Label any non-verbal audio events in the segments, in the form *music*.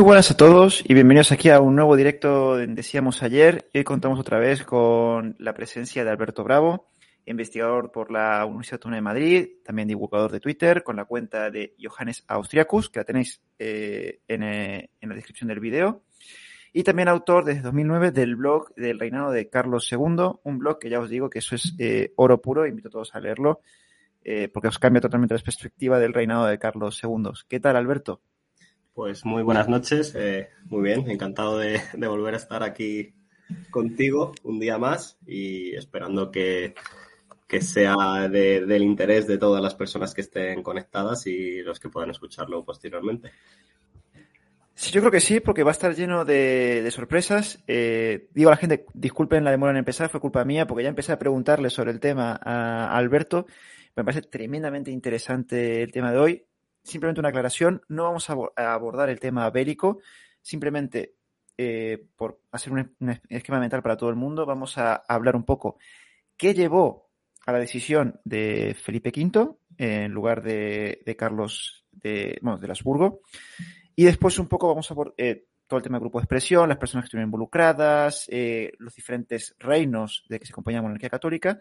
Muy buenas a todos y bienvenidos aquí a un nuevo directo de Decíamos ayer. Hoy contamos otra vez con la presencia de Alberto Bravo, investigador por la Universidad Autónoma de Madrid, también divulgador de Twitter, con la cuenta de Johannes Austriacus, que la tenéis eh, en, eh, en, la descripción del video. Y también autor desde 2009 del blog del reinado de Carlos II, un blog que ya os digo que eso es eh, oro puro, invito a todos a leerlo, porque os cambia totalmente la perspectiva del reinado de Carlos II. ¿Qué tal, Alberto? Pues muy buenas noches, eh, muy bien, encantado de, de, volver a estar aquí contigo un día más y esperando que, que sea de, del interés de todas las personas que estén conectadas y los que puedan escucharlo posteriormente. Sí, yo creo que sí, porque va a estar lleno de, de sorpresas. Eh, digo a la gente, disculpen la demora en empezar, fue culpa mía, porque ya empecé a preguntarle sobre el tema a Alberto. Me parece tremendamente interesante el tema de hoy simplemente una aclaración, no vamos a, abordar el tema bélico, simplemente eh, por hacer un, esquema mental para todo el mundo, vamos a hablar un poco qué llevó a la decisión de Felipe V en lugar de, de Carlos de, bueno, de Habsburgo. Y después un poco vamos a abordar eh, todo el tema del grupo de expresión, las personas que estuvieron involucradas, eh, los diferentes reinos de que se acompaña la monarquía católica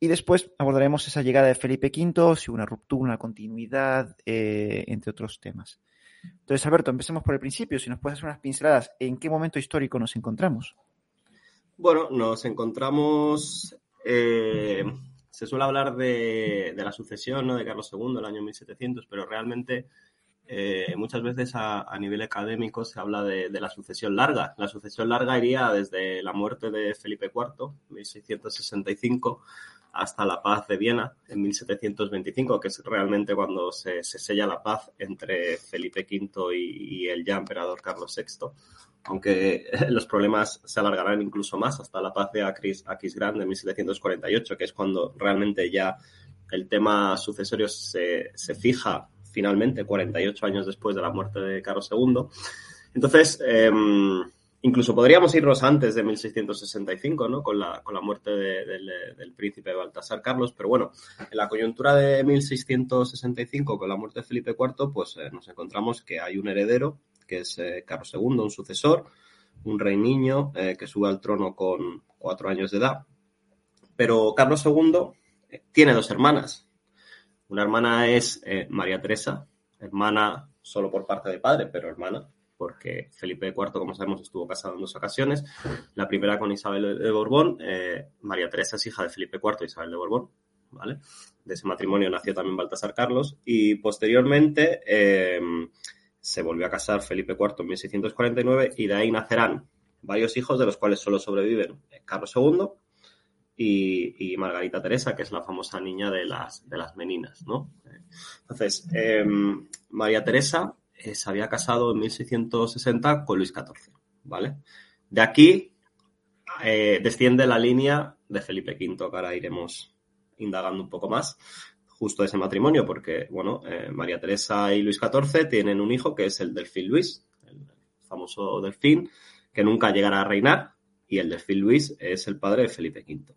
y después abordaremos esa llegada de Felipe V, si una ruptura, una continuidad, eh, entre otros temas. Entonces, Alberto, empecemos por el principio. Si nos puedes hacer unas pinceladas, ¿en qué momento histórico nos encontramos? Bueno, nos encontramos. Eh, se suele hablar de, la sucesión ¿no? de Carlos II, el año 1700, pero realmente eh, muchas veces a, nivel académico se habla de, la sucesión larga. La sucesión larga iría desde la muerte de Felipe IV, 1665, hasta la paz de Viena en 1725, que es realmente cuando se, se sella la paz entre Felipe V y, el ya emperador Carlos VI. Aunque *laughs* los problemas se alargarán incluso más hasta la paz de Aquis, Aquisgrán de 1748, que es cuando realmente ya el tema sucesorio se, se fija finalmente 48 años después de la muerte de Carlos II. Entonces, eh, Incluso podríamos irnos antes de 1665, ¿no? Con la, con la muerte de, de, del príncipe Baltasar Carlos, pero bueno, en la coyuntura de 1665, con la muerte de Felipe IV, pues eh, nos encontramos que hay un heredero, que es eh, Carlos II, un sucesor, un rey niño eh, que sube al trono con cuatro años de edad. Pero Carlos II tiene dos hermanas. Una hermana es María Teresa, hermana solo por parte de padre, pero hermana porque Felipe IV, como sabemos, estuvo casado en dos ocasiones. La primera con Isabel de Borbón. Eh, María Teresa es hija de Felipe IV e Isabel de Borbón. ¿vale? De ese matrimonio nació también Baltasar Carlos. Y posteriormente eh, se volvió a casar Felipe IV en 1649 y de ahí nacerán varios hijos, de los cuales solo sobreviven Carlos II y, Margarita Teresa, que es la famosa niña de las, de las meninas, ¿no? Entonces, eh, María Teresa eh, se había casado en 1660 con Luis XIV, ¿vale? De aquí eh, desciende la línea de Felipe V, que ahora iremos indagando un poco más, justo ese matrimonio, porque, bueno, eh, María Teresa y Luis XIV tienen un hijo que es el delfín Luis, el famoso delfín, que nunca llegará a reinar, y el delfín Luis es el padre de Felipe V.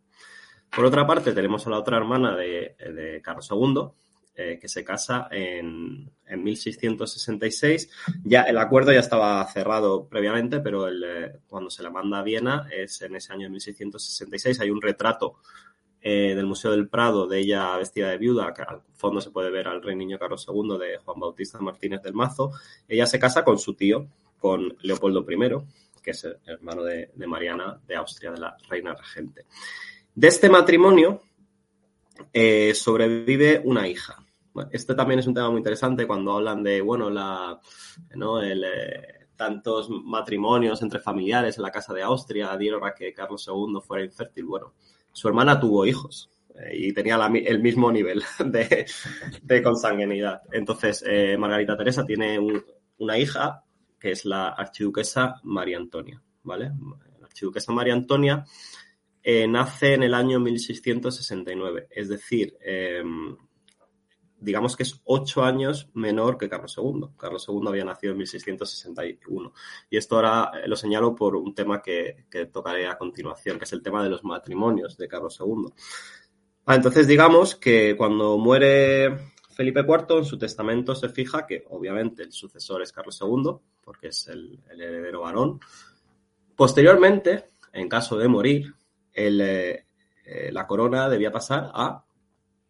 Por otra parte, tenemos a la otra hermana de, de Carlos II, eh, que se casa en, en, 1666. Ya el acuerdo ya estaba cerrado previamente, pero el, eh, cuando se la manda a Viena es en ese año de 1666. Hay un retrato eh, del Museo del Prado de ella vestida de viuda, que al fondo se puede ver al rey niño Carlos II de Juan Bautista Martínez del Mazo. Ella se casa con su tío, con Leopoldo I, que es el hermano de, de Mariana de Austria, de la reina regente. De este matrimonio eh, sobrevive una hija. Este también es un tema muy interesante cuando hablan de, bueno, la, ¿no? El, eh, tantos matrimonios entre familiares en la casa de Austria dieron a que Carlos II fuera infértil. Bueno, su hermana tuvo hijos eh, y tenía el mismo nivel *laughs* de, consanguinidad. Entonces, Margarita Teresa tiene un, una hija que es la archiduquesa María Antonia, ¿vale? La archiduquesa María Antonia eh, nace en el año 1669, es decir, eh, digamos que es ocho años menor que Carlos II. Carlos II había nacido en 1661. Y esto ahora lo señalo por un tema que, que tocaré a continuación, que es el tema de los matrimonios de Carlos II. Ah, entonces, digamos que cuando muere Felipe IV, en su testamento se fija que obviamente el sucesor es Carlos II, porque es el, heredero varón. Posteriormente, en caso de morir, eh, eh, la corona debía pasar a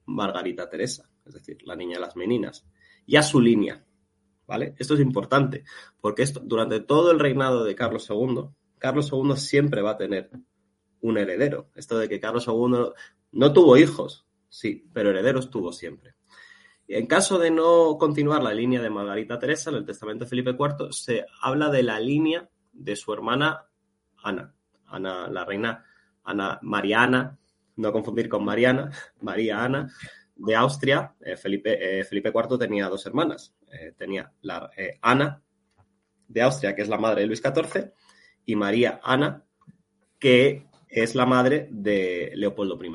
Margarita Teresa, es decir, la niña de las meninas, y a su línea. ¿Vale? Esto es importante, porque esto, durante todo el reinado de Carlos II, Carlos II siempre va a tener un heredero. Esto de que Carlos II no tuvo hijos, sí, pero herederos tuvo siempre. En caso de no continuar la línea de Margarita Teresa, en el testamento de Felipe IV se habla de la línea de su hermana Ana, Ana la reina Ana Mariana, no confundir con Mariana, *laughs* María Ana, de Austria. Eh, Felipe, eh, Felipe IV tenía dos hermanas. Eh, tenía la Ana de Austria, que es la madre de Luis XIV, y María Ana, que es la madre de Leopoldo I.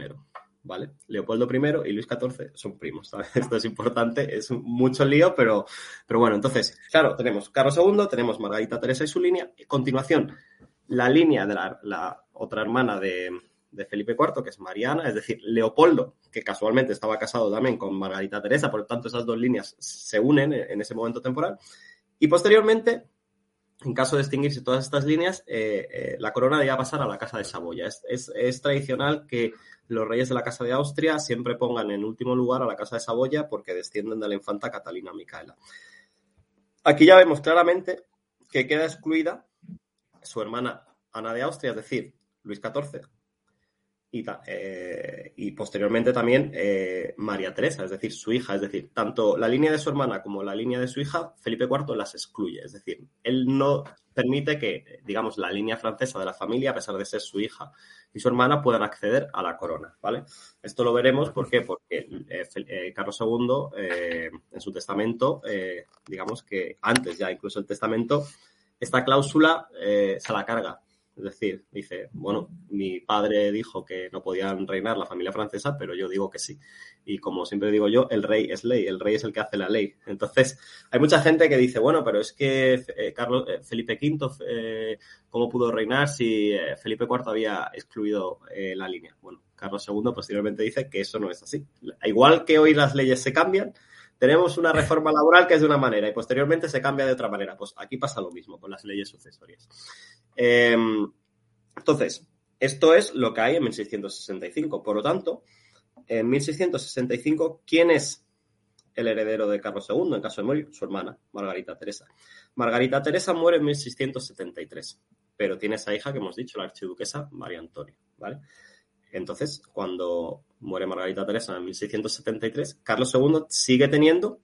¿Vale? Leopoldo I y Luis XIV son primos. *laughs* Esto es importante, es mucho lío, pero, pero bueno, entonces, claro, tenemos Carlos II, tenemos Margarita Teresa y su línea. A continuación, la línea de la, otra hermana de, Felipe IV, que es Mariana, es decir, Leopoldo, que casualmente estaba casado también con Margarita Teresa, por lo tanto esas dos líneas se unen en ese momento temporal. Y posteriormente, en caso de extinguirse todas estas líneas, eh, eh, la corona debía pasar a la Casa de Saboya. Es, tradicional que los reyes de la Casa de Austria siempre pongan en último lugar a la Casa de Saboya porque descienden de la infanta Catalina Micaela. Aquí ya vemos claramente que queda excluida su hermana Ana de Austria, es decir, Luis XIV, eh, y, posteriormente también eh, María Teresa, es decir, su hija, es decir, tanto la línea de su hermana como la línea de su hija, Felipe IV las excluye, es decir, él no permite que, digamos, la línea francesa de la familia, a pesar de ser su hija y su hermana, puedan acceder a la corona, ¿vale? Esto lo veremos, ¿por qué? Porque eh, Carlos II, en su testamento, digamos que antes ya incluso el testamento, esta cláusula se la carga es decir, dice, bueno, mi padre dijo que no podían reinar la familia francesa, pero yo digo que sí. Y como siempre digo yo, el rey es ley, el rey es el que hace la ley. Entonces, hay mucha gente que dice, bueno, pero es que eh, Carlos, eh, Felipe V, eh, ¿cómo pudo reinar si Felipe IV había excluido la línea? Bueno, Carlos II posteriormente dice que eso no es así. Igual que hoy las leyes se cambian, tenemos una reforma laboral que es de una manera y posteriormente se cambia de otra manera. Pues aquí pasa lo mismo con las leyes sucesorias. Em, entonces, esto es lo que hay en 1665. Por lo tanto, en 1665, ¿quién es el heredero de Carlos II en caso de morir? Su hermana, Margarita Teresa. Margarita Teresa muere en 1673, pero tiene esa hija que hemos dicho, la archiduquesa María Antonia, ¿vale? Entonces, cuando muere Margarita Teresa en 1673, Carlos II sigue teniendo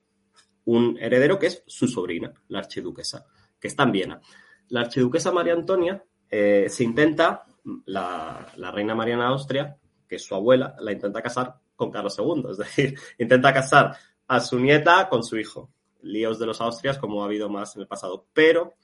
un heredero que es su sobrina, la archiduquesa, que está en Viena. La archiduquesa María Antonia eh, se intenta, la, reina Mariana de Austria, que es su abuela, la intenta casar con Carlos II, es decir, *laughs* intenta casar a su nieta con su hijo. Líos de los Austrias, como ha habido más en el pasado. Pero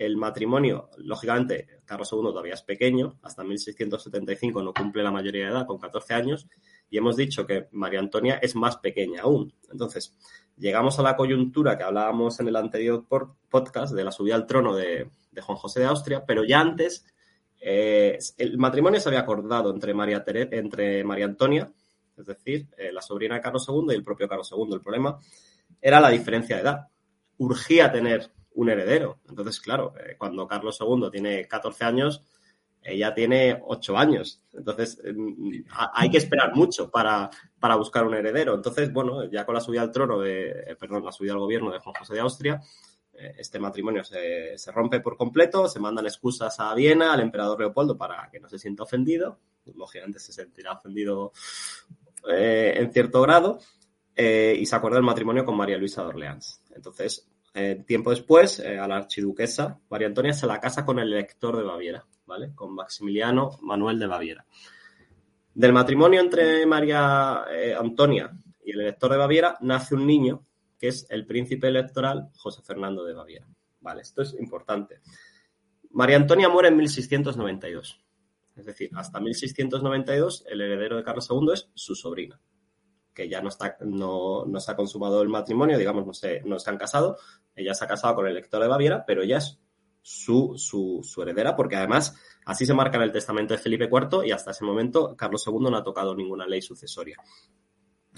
el matrimonio, lógicamente, Carlos II todavía es pequeño, hasta 1675 no cumple la mayoría de edad, con 14 años, y hemos dicho que María Antonia es más pequeña aún. Entonces, llegamos a la coyuntura que hablábamos en el anterior podcast de la subida al trono de, Juan José de Austria, pero ya antes eh, el matrimonio se había acordado entre María, entre María Antonia, es decir, eh, la sobrina de Carlos II y el propio Carlos II. El problema era la diferencia de edad. Urgía tener un heredero. Entonces, claro, eh, cuando Carlos II tiene 14 años, ella tiene 8 años. Entonces, mm, hay que esperar mucho para, para, buscar un heredero. Entonces, bueno, ya con la subida al trono de, eh, perdón, la subida al gobierno de Juan José de Austria, eh, este matrimonio se, se, rompe por completo, se mandan excusas a Viena, al emperador Leopoldo, para que no se sienta ofendido. Lógicamente se sentirá ofendido en cierto grado. y se acuerda el matrimonio con María Luisa de Orleans. Entonces, eh, tiempo después, eh, a la archiduquesa María Antonia se la casa con el elector de Baviera, ¿vale? Con Maximiliano Manuel de Baviera. Del matrimonio entre María eh, Antonia y el elector de Baviera nace un niño que es el príncipe electoral José Fernando de Baviera. Vale, esto es importante. María Antonia muere en 1692. Es decir, hasta 1692 el heredero de Carlos II es su sobrina que ya no, está, no, no se ha consumado el matrimonio, digamos, no se, no se han casado. Ella se ha casado con el elector de Baviera, pero ella es su, su, su, heredera, porque además así se marca en el testamento de Felipe IV y hasta ese momento Carlos II no ha tocado ninguna ley sucesoria.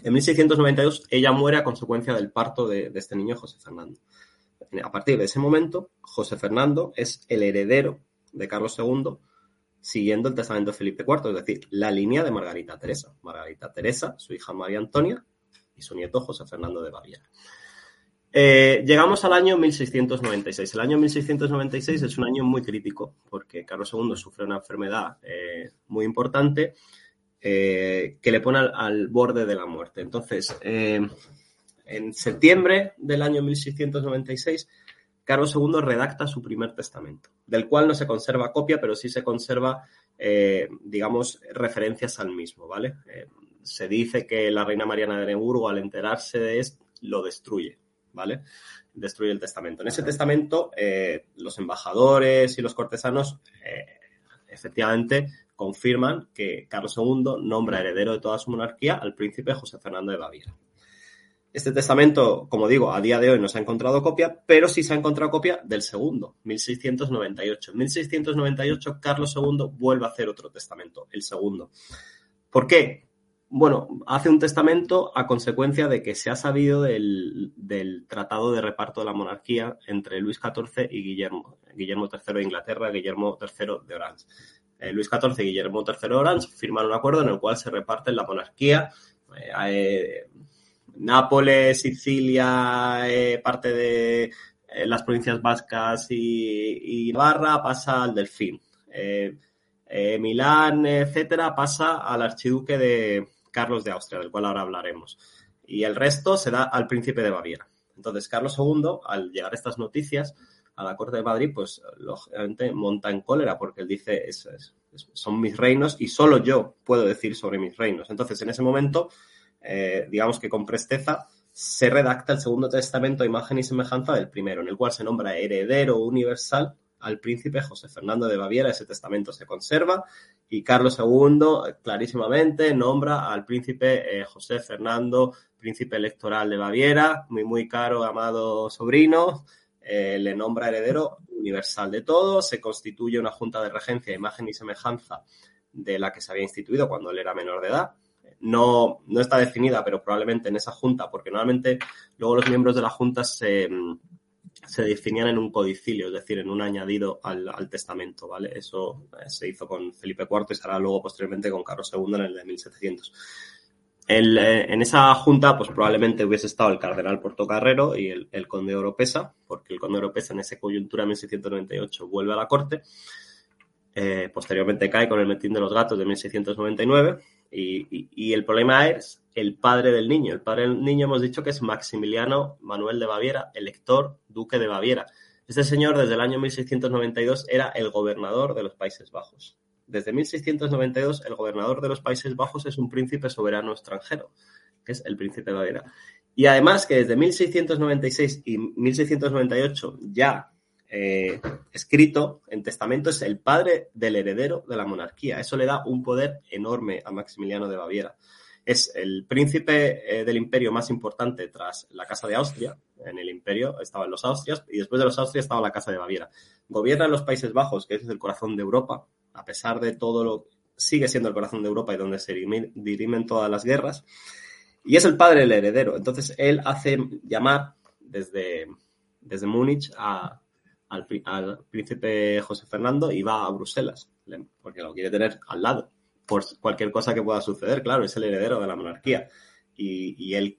En 1692 ella muere a consecuencia del parto de, de este niño José Fernando. a partir de ese momento, José Fernando es el heredero de Carlos II siguiendo el testamento de Felipe IV, es decir, la línea de Margarita Teresa. Margarita Teresa, su hija María Antonia y su nieto José Fernando de Baviera. Eh, llegamos al año 1696. El año 1696 es un año muy crítico porque Carlos II sufre una enfermedad eh, muy importante eh, que le pone al, borde de la muerte. Entonces, en septiembre del año 1696, Carlos II redacta su primer testamento, del cual no se conserva copia, pero sí se conserva, digamos, referencias al mismo, ¿vale? se dice que la reina Mariana de Neburgo, al enterarse de esto, lo destruye ¿vale? Destruye el testamento. En ese testamento, eh, los embajadores y los cortesanos eh, efectivamente confirman que Carlos II nombra heredero de toda su monarquía al príncipe José Fernando de Baviera. Este testamento, como digo, a día de hoy no se ha encontrado copia, pero sí se ha encontrado copia del segundo, 1698. En 1698, Carlos II vuelve a hacer otro testamento, el segundo. ¿Por qué? bueno, hace un testamento a consecuencia de que se ha sabido del, tratado de reparto de la monarquía entre Luis XIV y Guillermo, Guillermo III de Inglaterra, Guillermo III de Orange. Eh, Luis XIV y Guillermo III de Orange firman un acuerdo en el cual se reparten la monarquía. Eh, eh, Nápoles, Sicilia, parte de las provincias vascas y, Navarra pasa al Delfín. Milán, etcétera, pasa al archiduque de, Carlos de Austria, del cual ahora hablaremos. Y el resto se da al príncipe de Baviera. Entonces, Carlos II, al llegar estas noticias a la corte de Madrid, pues lógicamente monta en cólera porque él dice, son mis reinos y solo yo puedo decir sobre mis reinos. Entonces, en ese momento, eh, digamos que con presteza, se redacta el segundo testamento a imagen y semejanza del primero, en el cual se nombra heredero universal al príncipe José Fernando de Baviera. Ese testamento se conserva y Carlos II clarísimamente nombra al príncipe eh, José Fernando, príncipe electoral de Baviera, muy, muy caro, amado sobrino. Eh, le nombra heredero universal de todo, se constituye una junta de regencia, imagen y semejanza de la que se había instituido cuando él era menor de edad. No, no está definida, pero probablemente en esa junta, porque normalmente luego los miembros de la junta se, se definían en un codicilio, es decir, en un añadido al, testamento, ¿vale? Eso eh, se hizo con Felipe IV y será luego posteriormente con Carlos II en el de 1700. Eh, en esa junta, pues probablemente hubiese estado el cardenal Portocarrero y el, conde Oropesa, porque el conde Oropesa en esa coyuntura 1698 vuelve a la corte. Eh, posteriormente cae con el metín de los gatos de 1699 y, el problema es el padre del niño. El padre del niño hemos dicho que es Maximiliano Manuel de Baviera, elector duque de Baviera. Este señor desde el año 1692 era el gobernador de los Países Bajos. Desde 1692 el gobernador de los Países Bajos es un príncipe soberano extranjero, que es el príncipe de Baviera. Y además que desde 1696 y 1698 ya eh, escrito en testamento es el padre del heredero de la monarquía. Eso le da un poder enorme a Maximiliano de Baviera. Es el príncipe eh, del imperio más importante tras la Casa de Austria. En el imperio estaban los Austrias y después de los Austrias estaba la Casa de Baviera. Gobierna en los Países Bajos, que es el corazón de Europa, a pesar de todo lo sigue siendo el corazón de Europa y donde se dirimen todas las guerras. Y es el padre del heredero. Entonces él hace llamar desde, desde Múnich a, al, príncipe José Fernando y va a Bruselas, porque lo quiere tener al lado, por cualquier cosa que pueda suceder, claro, es el heredero de la monarquía y, él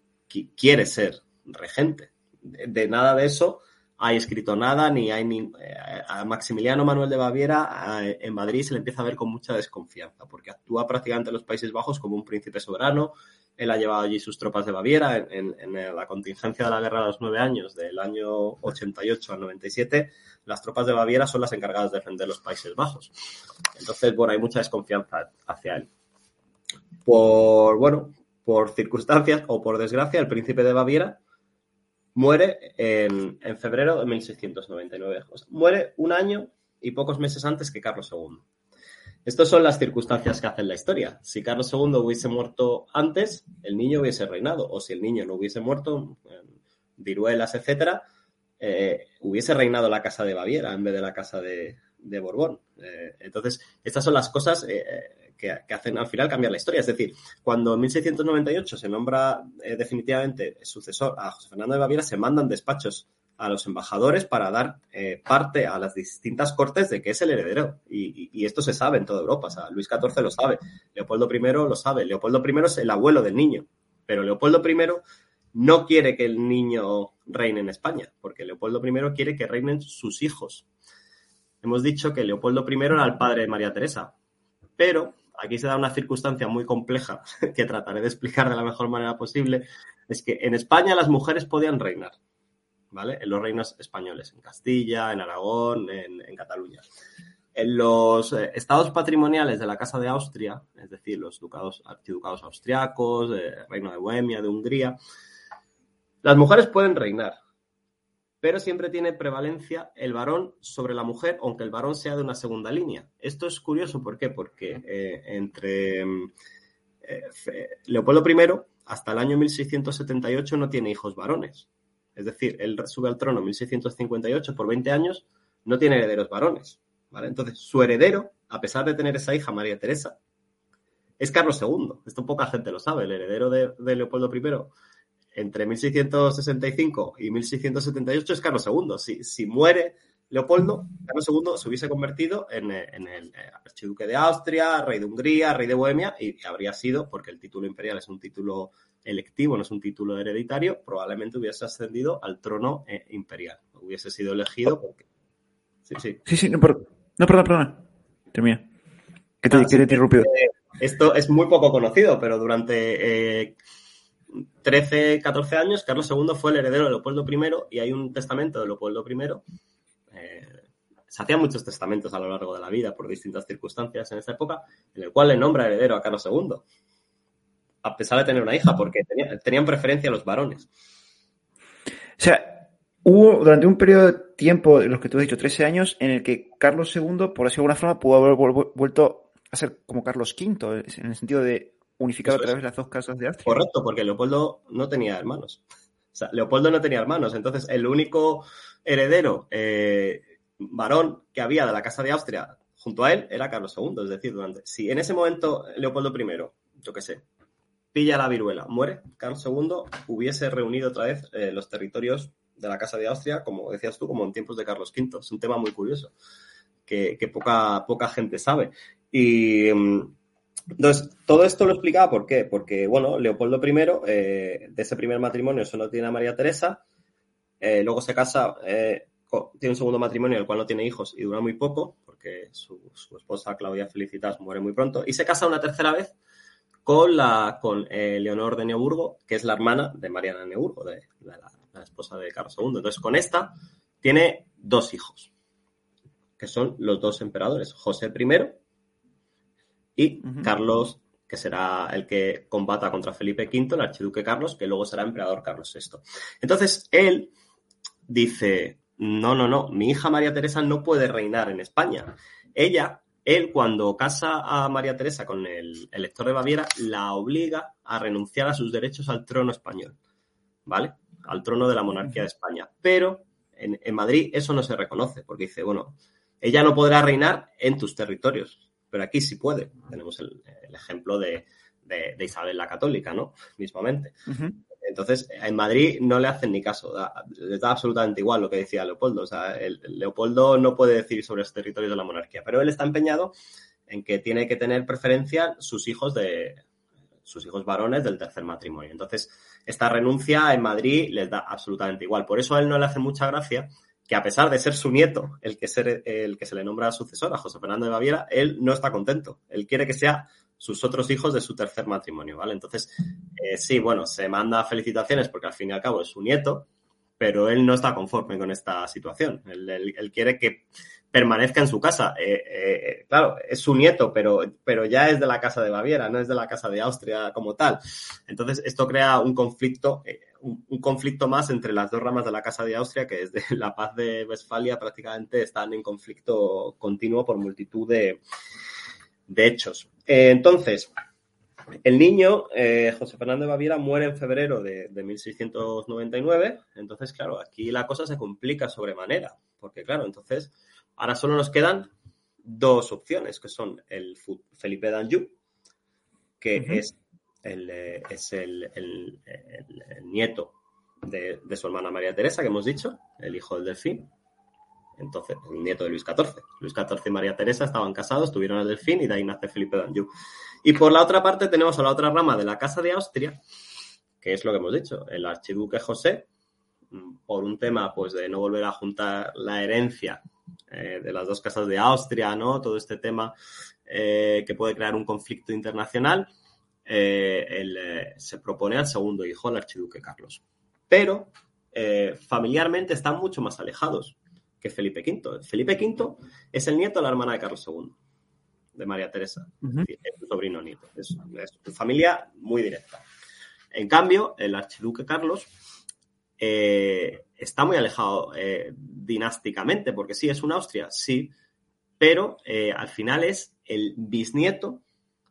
quiere ser regente. De, nada de eso hay escrito nada, ni hay ni... Eh, a Maximiliano Manuel de Baviera en Madrid se le empieza a ver con mucha desconfianza, porque actúa prácticamente en los Países Bajos como un príncipe soberano, él ha llevado allí sus tropas de Baviera en, la contingencia de la guerra de los nueve años, del año 88 al 97. Las tropas de Baviera son las encargadas de defender los Países Bajos. Entonces, bueno, hay mucha desconfianza hacia él. Por, bueno, por circunstancias o por desgracia, el príncipe de Baviera muere en, febrero de 1699. muere un año y pocos meses antes que Carlos II. Estas son las circunstancias que hacen la historia. Si Carlos II hubiese muerto antes, el niño hubiese reinado. O si el niño no hubiese muerto, viruelas, etcétera, eh, hubiese reinado la casa de Baviera en vez de la casa de, Borbón. Eh, entonces, estas son las cosas eh, que, hacen al final cambiar la historia. Es decir, cuando en 1698 se nombra definitivamente sucesor a José Fernando de Baviera, se mandan despachos a los embajadores para dar eh, parte a las distintas cortes de que es el heredero. Y, esto se sabe en toda Europa. O sea, Luis XIV lo sabe, Leopoldo I lo sabe. Leopoldo I es el abuelo del niño, pero Leopoldo I no quiere que el niño reine en España, porque Leopoldo I quiere que reinen sus hijos. Hemos dicho que Leopoldo I era el padre de María Teresa, pero aquí se da una circunstancia muy compleja *laughs* que trataré de explicar de la mejor manera posible, es que en España las mujeres podían reinar, ¿vale? En los reinos españoles, en Castilla, en Aragón, en, Cataluña. En los eh, estados patrimoniales de la Casa de Austria, es decir, los ducados, archiducados austriacos, Reino de Bohemia, de Hungría, las mujeres pueden reinar, pero siempre tiene prevalencia el varón sobre la mujer, aunque el varón sea de una segunda línea. Esto es curioso, ¿por qué? Porque eh, entre eh, Leopoldo I hasta el año 1678 no tiene hijos varones. Es decir, él sube al trono en 1658 por 20 años, no tiene herederos varones. ¿vale? Entonces, su heredero, a pesar de tener esa hija, María Teresa, es Carlos II. Esto poca gente lo sabe. El heredero de, Leopoldo I entre 1665 y 1678 es Carlos II. Si, si muere Leopoldo, Carlos II se hubiese convertido en, el eh, archiduque de Austria, rey de Hungría, rey de Bohemia, y habría sido, porque el título imperial es un título electivo, no es un título hereditario, probablemente hubiese ascendido al trono eh, imperial. Hubiese sido elegido porque... Sí, sí. Sí, sí, no, perdón, perdón. Termina. ¿Qué te, ah? Esto es muy poco conocido, pero durante eh, 13, 14 años, Carlos II fue el heredero de Leopoldo I y hay un testamento de Leopoldo I. Eh, se hacían muchos testamentos a lo largo de la vida por distintas circunstancias en esta época, en el cual le nombra heredero a Carlos II, a pesar de tener una hija, porque tenían preferencia los varones. O sea, hubo durante un periodo de tiempo, los que tú has dicho, 13 años, en el que Carlos II, por así de alguna forma, pudo haber vuelto a ser como Carlos V, en el sentido de unificado a través de las dos casas de Austria. Correcto, porque Leopoldo no tenía hermanos. O sea, Leopoldo no tenía hermanos. Entonces, el único heredero eh, varón que había de la casa de Austria junto a él era Carlos II. Es decir, durante, si en ese momento Leopoldo I, yo qué sé, pilla la viruela, muere, Carlos II hubiese reunido otra vez eh, los territorios de la casa de Austria, como decías tú, como en tiempos de Carlos V. Es un tema muy curioso que, poca, poca gente sabe. Y. Mm, entonces, todo esto lo explicaba por qué. Porque, bueno, Leopoldo I, eh, de ese primer matrimonio, solo tiene a María Teresa. Eh, luego se casa, tiene un segundo matrimonio, el cual no tiene hijos y dura muy poco, porque su, esposa Claudia Felicitas muere muy pronto. Y se casa una tercera vez con, la, con Leonor de Neuburgo, que es la hermana de Mariana de Neuburgo, de, la, la esposa de Carlos II. Entonces, con esta tiene dos hijos, que son los dos emperadores, José I y Carlos, que será el que combata contra Felipe V, el archiduque Carlos, que luego será emperador Carlos VI. Entonces, él dice, no, no, no, mi hija María Teresa no puede reinar en España. Ella, él cuando casa a María Teresa con el elector de Baviera, la obliga a renunciar a sus derechos al trono español, ¿vale? Al trono de la monarquía de España. Pero en, Madrid eso no se reconoce, porque dice, bueno, ella no podrá reinar en tus territorios pero aquí sí puede. Tenemos el, ejemplo de, Isabel la Católica, ¿no? Mismamente. Entonces, en Madrid no le hacen ni caso, les da absolutamente igual lo que decía Leopoldo. O sea, Leopoldo no puede decir sobre los territorios de la monarquía, pero él está empeñado en que tiene que tener preferencia sus hijos de sus hijos varones del tercer matrimonio. Entonces, esta renuncia en Madrid les da absolutamente igual. Por eso a él no le hace mucha gracia que a pesar de ser su nieto el que, ser, el que se le nombra sucesor a José Fernando de Baviera, él no está contento. Él quiere que sea sus otros hijos de su tercer matrimonio, ¿vale? Entonces, eh, sí, bueno, se manda felicitaciones porque al fin y al cabo es su nieto, pero él no está conforme con esta situación. Él, quiere que permanezca en su casa. Eh, eh, claro, es su nieto, pero, pero ya es de la casa de Baviera, no es de la casa de Austria como tal. Entonces, esto crea un conflicto un, conflicto más entre las dos ramas de la Casa de Austria, que desde la paz de Westfalia prácticamente están en conflicto continuo por multitud de, hechos. Eh, entonces, el niño, eh, José Fernando de Baviera, muere en febrero de, 1699. Entonces, claro, aquí la cosa se complica sobremanera, porque claro, entonces ahora solo nos quedan dos opciones, que son el Felipe d'Anjou, que es el, es el, nieto de, de, su hermana María Teresa, que hemos dicho, el hijo del delfín. Entonces, el nieto de Luis XIV. Luis XIV y María Teresa estaban casados, tuvieron el delfín y de ahí nace Felipe d'Anjou. Y por la otra parte tenemos a la otra rama de la Casa de Austria, que es lo que hemos dicho, el archiduque José, por un tema pues de no volver a juntar la herencia eh, de las dos casas de Austria, ¿no? Todo este tema eh, que puede crear un conflicto internacional, eh, se propone al segundo hijo, al archiduque Carlos. Pero familiarmente están mucho más alejados que Felipe V. Felipe V es el nieto de la hermana de Carlos II, de María Teresa, uh -huh. es su sobrino nieto. Es, es su familia muy directa. En cambio, el archiduque Carlos eh, está muy alejado eh, dinásticamente, porque sí, es una Austria, sí, pero eh, al final es el bisnieto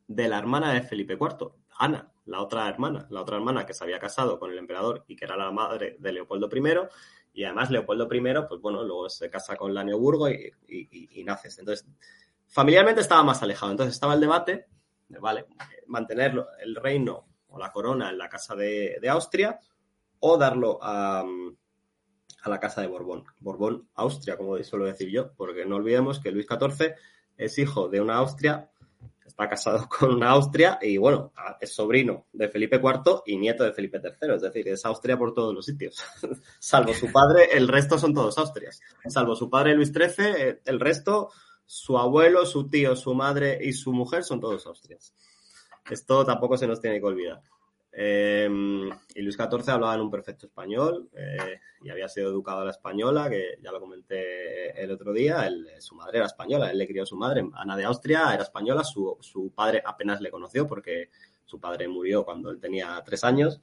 de la hermana de Felipe IV, Ana, la otra hermana, la otra hermana que se había casado con el emperador y que era la madre de Leopoldo I, y además Leopoldo I, pues bueno, luego se casa con la Neoburgo y, y, naces. Entonces, familiarmente estaba más alejado. Entonces estaba el debate de, vale, mantener el reino o la corona en la casa de, de Austria o darlo a, a, la casa de Borbón. Borbón, Austria, como suelo decir yo, porque no olvidemos que Luis XIV es hijo de una Austria, está casado *laughs* con una Austria y, bueno, es sobrino de Felipe IV y nieto de Felipe III, es decir, es Austria por todos los sitios. *laughs* Salvo su padre, el resto son todos Austrias. Salvo su padre Luis XIII, el resto, su abuelo, su tío, su madre y su mujer son todos Austrias. Esto tampoco se nos tiene que olvidar. Eh, y Luis XIV hablaba en un perfecto español eh, y había sido educado a la española, que ya lo comenté el otro día. Él, su madre era española, él le crió a su madre, Ana de Austria, era española. Su, padre apenas le conoció porque su padre murió cuando él tenía tres años.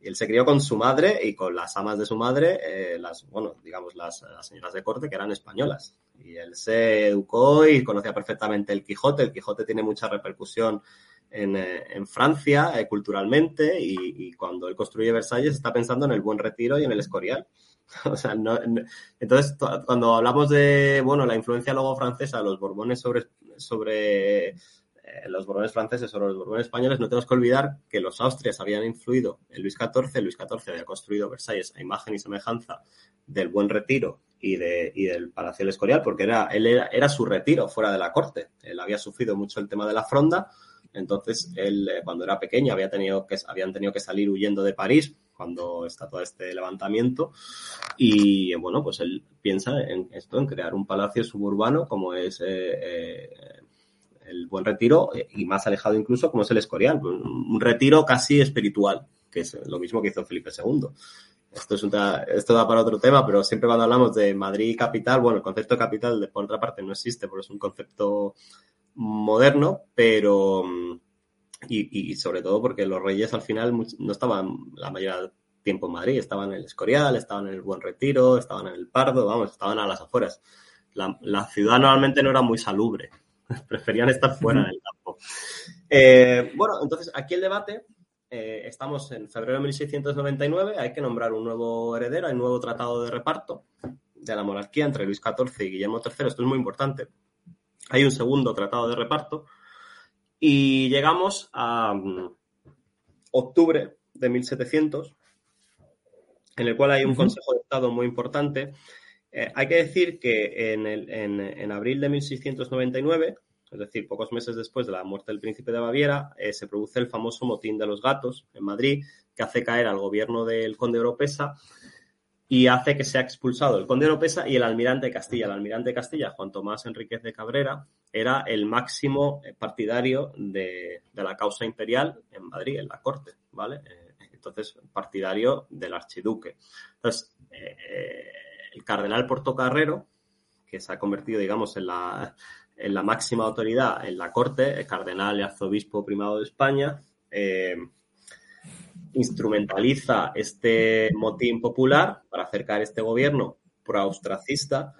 Él se crió con su madre y con las amas de su madre, eh, las, bueno, digamos, las señoras de corte que eran españolas. Y él se educó y conocía perfectamente el Quijote. El Quijote tiene mucha repercusión en, en Francia eh, culturalmente y, y, cuando él construye Versalles está pensando en el Buen Retiro y en el Escorial. *laughs* O sea, no, no, entonces, cuando hablamos de, bueno, la influencia luego francesa, los Borbones sobre, sobre eh, los Borbones franceses sobre los Borbones españoles, no tenemos que olvidar que los Austrias habían influido en Luis XIV, Luis XIV había construido Versalles a imagen y semejanza del Buen Retiro y, de, y del Palacio del Escorial, porque era, él era, era su retiro fuera de la corte. Él había sufrido mucho el tema de la fronda, entonces, él, eh, cuando era pequeño, había tenido que, habían tenido que salir huyendo de París cuando está todo este levantamiento. Y bueno, pues él piensa en esto, en crear un palacio suburbano como es eh, eh, el Buen Retiro y más alejado incluso como es el Escorial. Un retiro casi espiritual, que es lo mismo que hizo Felipe II. Esto, es esto da para otro tema, pero siempre cuando hablamos de Madrid capital, bueno, el concepto de capital, por otra parte, no existe porque es un concepto moderno, pero y, y, sobre todo porque los reyes al final no estaban la mayoría del tiempo en Madrid, estaban en el Escorial, estaban en el Buen Retiro, estaban en el Pardo, vamos, estaban a las afueras. La, la ciudad normalmente no era muy salubre, *laughs* preferían estar fuera del campo. Eh, bueno, entonces aquí el debate, eh, estamos en febrero de 1699, hay que nombrar un nuevo heredero, hay un nuevo tratado de reparto de la monarquía entre Luis XIV y Guillermo III, esto es muy importante hay un segundo tratado de reparto y llegamos a um, octubre de 1700, en el cual hay un uh -huh. Consejo de Estado muy importante. Eh, hay que decir que en, el, en, en, abril de 1699, es decir, pocos meses después de la muerte del príncipe de Baviera, eh, se produce el famoso motín de los gatos en Madrid, que hace caer al gobierno del conde Oropesa y hace que sea expulsado el conde de Oropesa y el almirante de Castilla. El almirante de Castilla, Juan Tomás Enríquez de Cabrera, era el máximo partidario de, de la causa imperial en Madrid, en la corte, ¿vale? Eh, entonces, partidario del archiduque. Entonces, eh, el cardenal Portocarrero, que se ha convertido, digamos, en la, en la máxima autoridad en la corte, el cardenal y arzobispo primado de España, eh, instrumentaliza este motín popular para acercar este gobierno pro-austracista.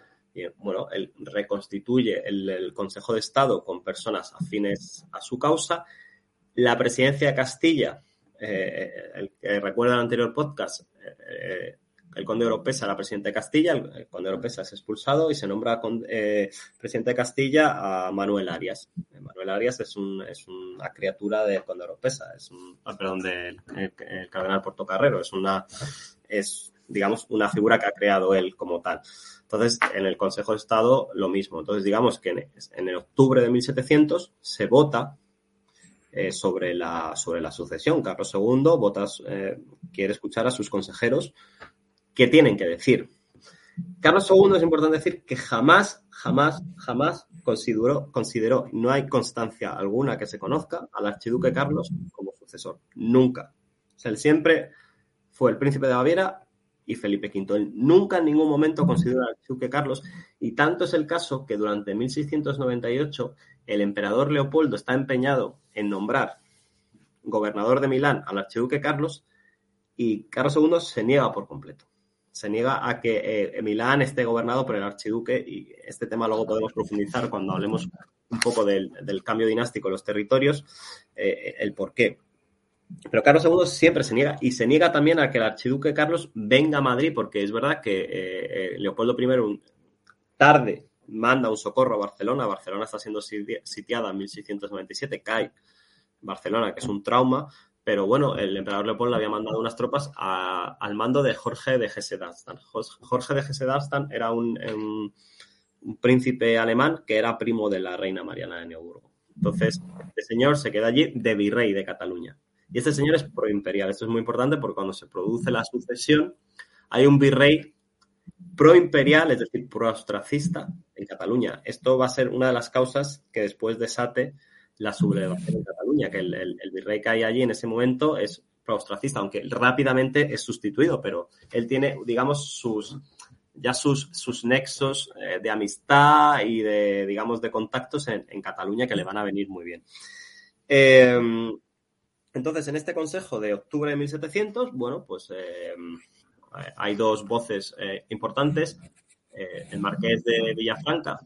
Bueno, él reconstituye el, Consejo de Estado con personas afines a su causa. La presidencia de Castilla, eh, el que recuerda el anterior podcast, eh, el conde Oropesa era presidente de Castilla, el conde Oropesa es expulsado y se nombra eh, presidente de Castilla a Manuel Arias. Manuel Arias es, un, es una criatura del conde Oropesa, es un, ah, perdón, del el, cardenal Portocarrero, es una, es, digamos, una figura que ha creado él como tal. Entonces, en el Consejo de Estado lo mismo. Entonces, digamos que en, el octubre de 1700 se vota eh, sobre, la, sobre la sucesión. Carlos II votas, eh, quiere escuchar a sus consejeros qué tienen que decir. Carlos II es importante decir que jamás, jamás, jamás consideró, consideró, no hay constancia alguna que se conozca al archiduque Carlos como sucesor. Nunca. Él siempre fue el príncipe de Baviera y Felipe V. Él nunca en ningún momento consideró al archiduque Carlos y tanto es el caso que durante 1698 el emperador Leopoldo está empeñado en nombrar gobernador de Milán al archiduque Carlos y Carlos II se niega por completo se niega a que eh, Milán esté gobernado por el archiduque y este tema luego podemos profundizar cuando hablemos un poco del, cambio dinástico en los territorios, eh, el por qué. Pero Carlos II siempre se niega y se niega también a que el archiduque Carlos venga a Madrid porque es verdad que eh, Leopoldo I tarde manda un socorro a Barcelona, Barcelona está siendo sitiada en 1697, cae Barcelona, que es un trauma, pero bueno, el emperador Leopoldo había mandado unas tropas al mando de Jorge de Hesse-Darmstadt. Jorge de Hesse-Darmstadt era un, príncipe alemán que era primo de la reina Mariana de Neuburgo. Entonces, este señor se queda allí de virrey de Cataluña. Y este señor es proimperial. Esto es muy importante porque cuando se produce la sucesión, hay un virrey proimperial, es decir, pro-austracista en Cataluña. Esto va a ser una de las causas que después desate la sublevación en Cataluña, que el, virrey que hay allí en ese momento es pro-austracista, aunque rápidamente es sustituido, pero él tiene, digamos, sus ya sus, nexos eh, de amistad y de, digamos, de contactos en, Cataluña que le van a venir muy bien. Em, entonces, en este consejo de octubre de 1700, bueno, pues em, hay dos voces eh, importantes. Eh, el marqués de Villafranca,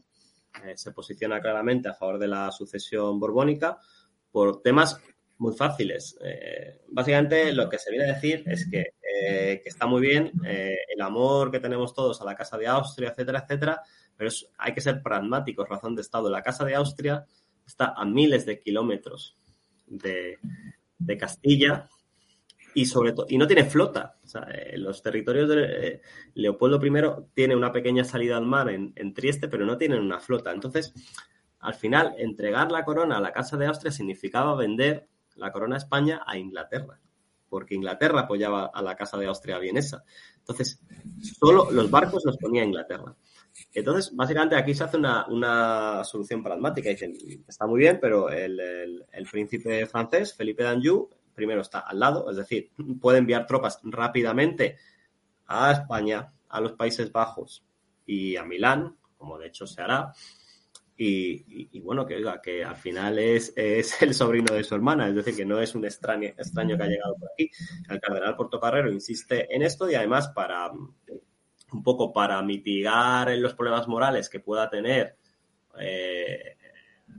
se posiciona claramente a favor de la sucesión borbónica por temas muy fáciles. Eh, básicamente lo que se viene a decir es que, eh, está muy bien el amor que tenemos todos a la Casa de Austria, etcétera, etcétera, pero hay que ser pragmáticos, razón de Estado. La Casa de Austria está a miles de kilómetros de, de Castilla y sobre todo y no tiene flota. Eh, los territorios de eh, Leopoldo I tiene una pequeña salida al mar en, Trieste, pero no tienen una flota. Entonces, al final, entregar la corona a la Casa de Austria significaba vender la corona a España a Inglaterra, porque Inglaterra apoyaba a la Casa de Austria vienesa. Entonces, solo los barcos los ponía Inglaterra. Entonces, básicamente aquí se hace una, solución pragmática. Dicen, está muy bien, pero el, el príncipe francés, Felipe d'Anjou, primero está al lado, es decir, puede enviar tropas rápidamente a España, a los Países Bajos y a Milán, como de hecho se hará. Y, bueno, que oiga, que al final es, es, *laughs* el sobrino de su hermana, es decir, que no es un extraño, extraño que ha llegado por aquí. El cardenal Portocarrero insiste en esto y además para un poco para mitigar los problemas morales que pueda tener eh,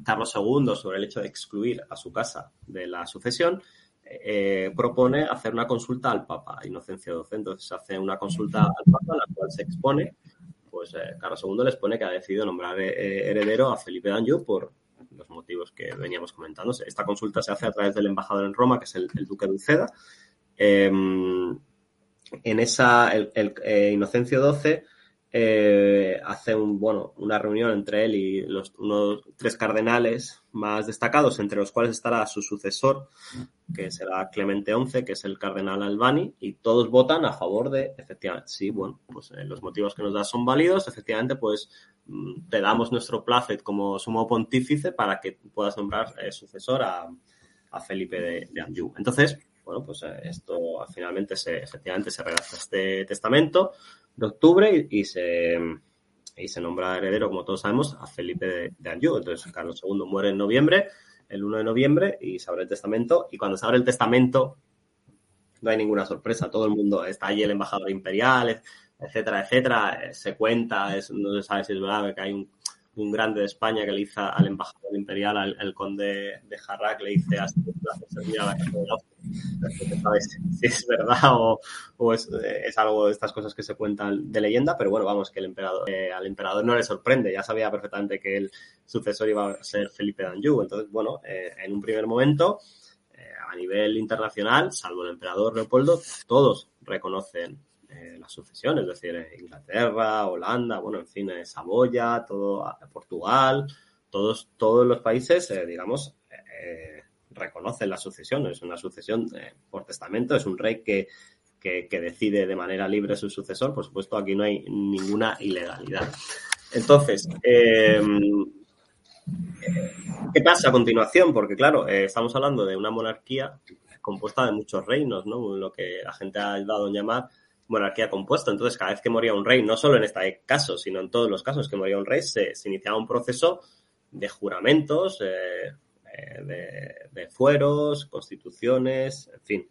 Carlos II sobre el hecho de excluir a su casa de la sucesión, eh, propone hacer una consulta al Papa, Inocencio XII. Entonces hace una consulta al Papa en la cual se expone, pues eh, Carlos II le expone que ha decidido nombrar eh, heredero a Felipe d'Anjou por los motivos que veníamos comentando. Esta consulta se hace a través del embajador en Roma, que es el, duque de. Em, en esa, el, el Inocencio XII eh, hace un, bueno, una reunión entre él y los tres cardenales más destacados, entre los cuales estará su sucesor, que será Clemente XI, que es el cardenal Albani, y todos votan a favor de, efectivamente, sí, bueno, pues eh, los motivos que nos da son válidos, efectivamente, pues mm, te damos nuestro placet como sumo pontífice para que puedas nombrar eh, sucesor a, a, Felipe de, de Anjou. Entonces, bueno, pues esto finalmente se, efectivamente se redacta este testamento de octubre y, se, y se nombra heredero, como todos sabemos, a Felipe de, Anjou. Entonces, Carlos II muere en noviembre, el 1 de noviembre, y se abre el testamento. Y cuando se abre el testamento, no hay ninguna sorpresa. Todo el mundo está allí, el embajador imperial, etcétera, etcétera. Se cuenta, es, no se sabe si es verdad que hay un un grande de España que le dice al embajador imperial, al, conde de Jarrac, le dice a la casa Si es verdad o, es, algo de estas cosas que se cuentan de leyenda, pero bueno, vamos, que el emperador, eh, al emperador no le sorprende, ya sabía perfectamente que el sucesor iba a ser Felipe d'Anjou. Entonces, bueno, eh, en un primer momento, eh, a nivel internacional, salvo el emperador Leopoldo, todos reconocen eh, la sucesión, es decir, Inglaterra, Holanda, bueno, en fin, Saboya, todo, Portugal, todos, todos los países, digamos, reconocen la sucesión, es una sucesión por testamento, es un rey que, que, decide de manera libre su sucesor, por supuesto aquí no hay ninguna ilegalidad. Entonces, em, ¿qué pasa a continuación? Porque claro, estamos hablando de una monarquía compuesta de muchos reinos, ¿no? Lo que la gente ha dado en llamar monarquía compuesta. Entonces, cada vez que moría un rey, no solo en este caso, sino en todos los casos que moría un rey, se, iniciaba un proceso de juramentos, eh, eh, de, fueros, constituciones, en fin,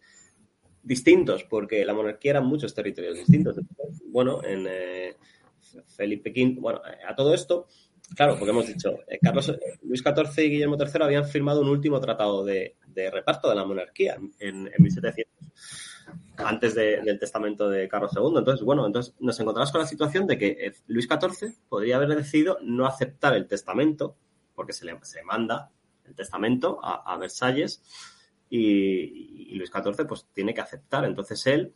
distintos, porque la monarquía eran muchos territorios distintos. Bueno, en eh, Felipe V, bueno, a todo esto, claro, porque hemos dicho, Carlos, Luis XIV y Guillermo III habían firmado un último tratado de, reparto de la monarquía en, 1700, antes del testamento de Carlos II. Entonces, bueno, entonces nos encontramos con la situación de que eh, Luis XIV podría haber decidido no aceptar el testamento, porque se le se manda el testamento a, Versalles, y, Luis XIV pues tiene que aceptar. Entonces él,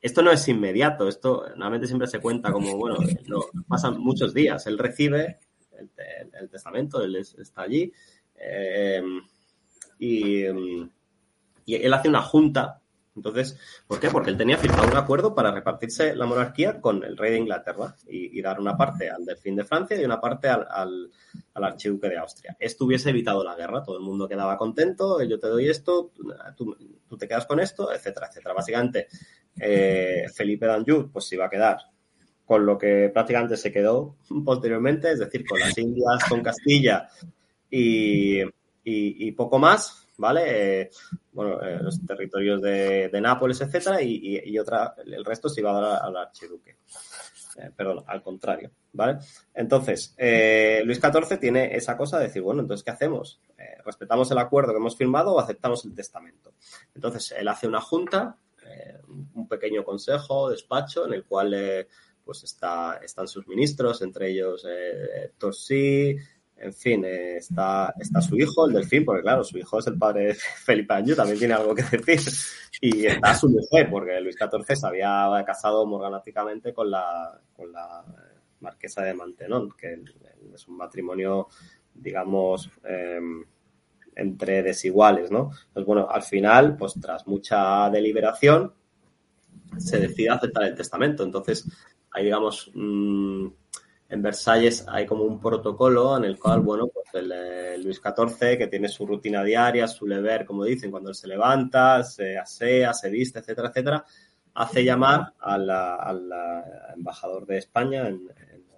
esto no es inmediato, esto normalmente siempre se cuenta como, bueno, no, pasan muchos días. Él recibe el, testamento, él está allí. Eh, y, él hace una junta. Entonces, ¿por qué? Porque él tenía firmado un acuerdo para repartirse la monarquía con el rey de Inglaterra y, dar una parte al delfín de Francia y una parte al, archiduque de Austria. Esto hubiese evitado la guerra, todo el mundo quedaba contento, yo te doy esto, tú, te quedas con esto, etcétera, etcétera. Básicamente, eh, Felipe d'Anjou pues se iba a quedar con lo que prácticamente se quedó posteriormente, es decir, con las Indias, con Castilla y, poco más, ¿vale? Eh, bueno, eh, los territorios de, Nápoles, etcétera, y, otra, el resto se iba a dar al archiduque. Eh, perdón, al contrario, ¿vale? Entonces, Luis XIV tiene esa cosa de decir, bueno, entonces, ¿qué hacemos? ¿Respetamos el acuerdo que hemos firmado o aceptamos el testamento? Entonces, él hace una junta, un pequeño consejo, despacho, en el cual pues está, están sus ministros, entre ellos Torsi, en fin, eh, está, está su hijo, el delfín, porque claro, su hijo es el padre de *laughs* Felipe Anjou, también tiene algo que decir. Y está su mujer, porque Luis XIV se había casado morganáticamente con la, con la marquesa de Mantenón, que es un matrimonio, digamos, em, entre desiguales, ¿no? Pues bueno, al final, pues tras mucha deliberación, se decide aceptar el testamento. Entonces, hay, digamos, mm, en Versalles hay como un protocolo en el cual, bueno, pues el, eh, Luis XIV, que tiene su rutina diaria, su ver, como dicen, cuando él se levanta, se asea, se viste, etcétera, etcétera, hace llamar al embajador de España en,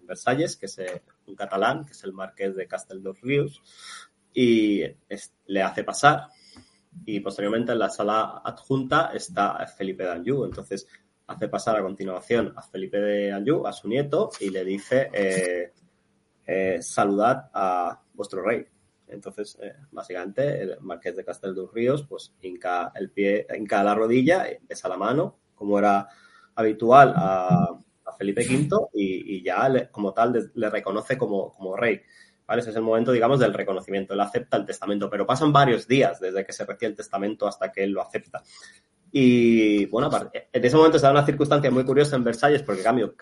Versalles, que es eh, un catalán, que es el marqués de Castel dos Ríos, y le hace pasar. Y posteriormente en la sala adjunta está Felipe d'Anjou. Entonces, hace pasar a continuación a Felipe de Anjou, a su nieto, y le dice, eh, eh, saludad a vuestro rey. Entonces, eh, básicamente, el marqués de Castel dos Ríos, pues, hinca el pie, hinca la rodilla, besa la mano, como era habitual a, Felipe V, y, ya como tal le reconoce como, como rey. ¿Vale? Ese es el momento, digamos, del reconocimiento. Él acepta el testamento, pero pasan varios días desde que se recibe el testamento hasta que él lo acepta. Y bueno, en ese momento se da una circunstancia muy curiosa en Versalles porque cambio,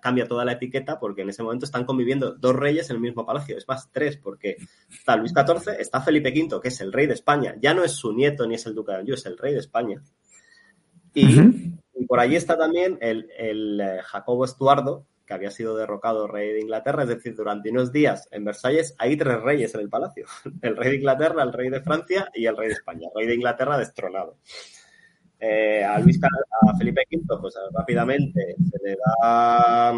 cambia toda la etiqueta porque en ese momento están conviviendo dos reyes en el mismo palacio, es más, tres, porque está Luis XIV, está Felipe V, que es el rey de España, ya no es su nieto ni es el duque de Anjou, es el rey de España. Y, por allí está también el, el eh, Jacobo Estuardo, que había sido derrocado rey de Inglaterra, es decir, durante unos días en Versalles hay tres reyes en el palacio, *laughs* el rey de Inglaterra, el rey de Francia y el rey de España, el rey de Inglaterra destronado. Eh, a Luis a Felipe V, pues rápidamente se le da,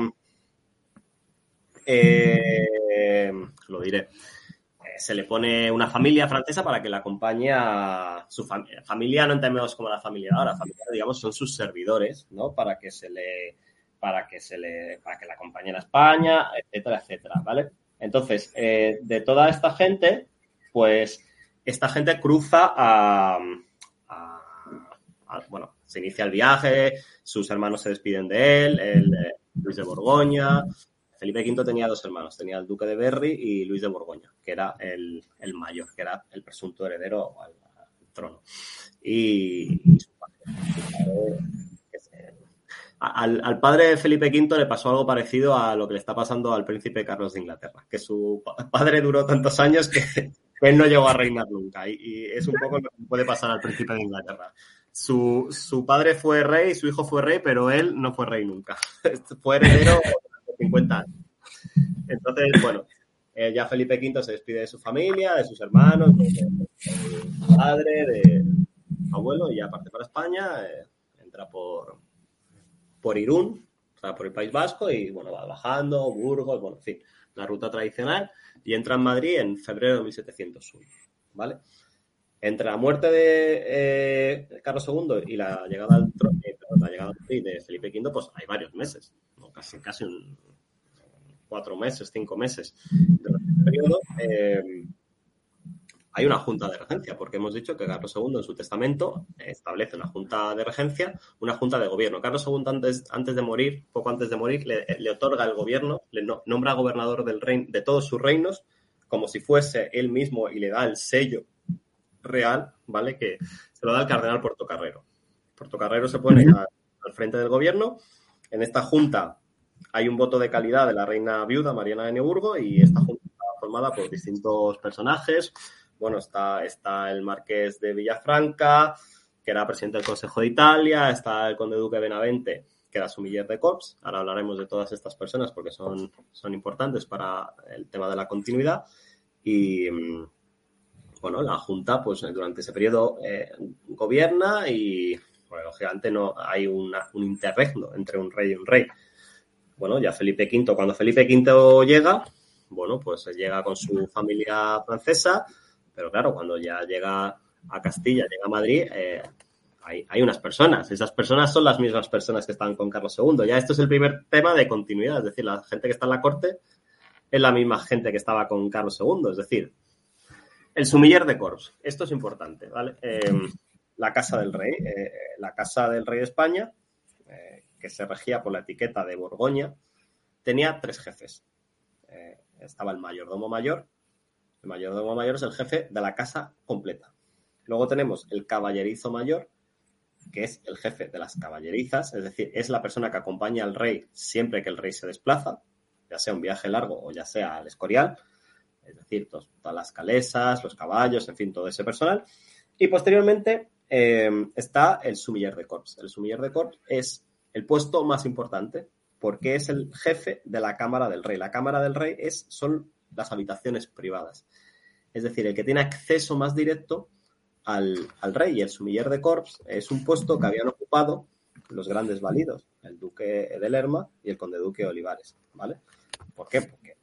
eh, lo diré, eh, se le pone una familia francesa para que la acompañe a su familia. Familia no entendemos como la familia ahora, familia, digamos, son sus servidores, ¿no? Para que se le, para que se le, para que la acompañen a España, etcétera, etcétera, ¿vale? Entonces, de toda esta gente, pues esta gente cruza a bueno, se inicia el viaje, sus hermanos se despiden de él, el, eh, Luis de Borgoña. Felipe V tenía dos hermanos, tenía el duque de Berry y Luis de Borgoña, que era el, mayor, que era el presunto heredero al, trono. Y, al, padre de Felipe V le pasó algo parecido a lo que le está pasando al príncipe Carlos de Inglaterra, que su padre duró tantos años que, él no llegó a reinar nunca. Y, es un poco lo que puede pasar al príncipe de Inglaterra. Su, su padre fue rey, su hijo fue rey, pero él no fue rey nunca. *laughs* fue heredero de 50 años. Entonces, bueno, eh, ya Felipe V se despide de su familia, de sus hermanos, de, su padre, de abuelo, y ya parte para España, eh, entra por, por Irún, o sea, por el País Vasco, y bueno, va bajando, Burgos, bueno, en fin, la ruta tradicional, y entra en Madrid en febrero de 1701, ¿vale? Entre la muerte de eh, Carlos II y la llegada al trono, eh, la llegada de Felipe V, pues hay varios meses, casi, casi un, cuatro meses, cinco meses. Durante este periodo, eh, hay una junta de regencia, porque hemos dicho que Carlos II en su testamento establece una junta de regencia, una junta de gobierno. Carlos II antes, antes de morir, poco antes de morir, le, otorga el gobierno, le nombra gobernador del reino, de todos sus reinos, como si fuese él mismo y le da el sello real, ¿vale? Que se lo da el cardenal Portocarrero. Portocarrero se pone al frente del gobierno. En esta junta hay un voto de calidad de la reina viuda Mariana de Neuburgo y esta junta está formada por distintos personajes, bueno, está, está el marqués de Villafranca, que era presidente del Consejo de Italia, está el conde duque de Benavente, que era sumiller de Corps. Ahora hablaremos de todas estas personas porque son, son importantes para el tema de la continuidad. Y mm, bueno, la Junta, pues durante ese periodo eh, gobierna y, bueno, lógicamente no hay un interregno entre un rey y un rey. Bueno, ya Felipe V, cuando Felipe V llega, bueno, pues llega con su familia francesa, pero claro, cuando ya llega a Castilla, llega a Madrid, eh, hay, unas personas. Esas personas son las mismas personas que estaban con Carlos II. Ya esto es el primer tema de continuidad. Es decir, la gente que está en la corte es la misma gente que estaba con Carlos II. Es decir, el sumiller de Corps. Esto es importante, ¿vale? Em, la casa del rey. Eh, la casa del rey de España, eh, que se regía por la etiqueta de Borgoña, tenía tres jefes. estaba el mayordomo mayor, el mayordomo mayor es el jefe de la casa completa. Luego tenemos el caballerizo mayor, que es el jefe de las caballerizas, es decir, es la persona que acompaña al rey siempre que el rey se desplaza, ya sea un viaje largo o ya sea al escorial, es decir, todas las calesas, los caballos, en fin, todo ese personal. Y posteriormente eh, está el sumiller de corps. El sumiller de corps es el puesto más importante porque es el jefe de la cámara del rey. La cámara del rey es, son las habitaciones privadas. Es decir, el que tiene acceso más directo al, rey. Y el sumiller de corps es un puesto que habían ocupado los grandes válidos, el duque de Lerma y el conde duque Olivares. ¿Vale? ¿Por qué? Porque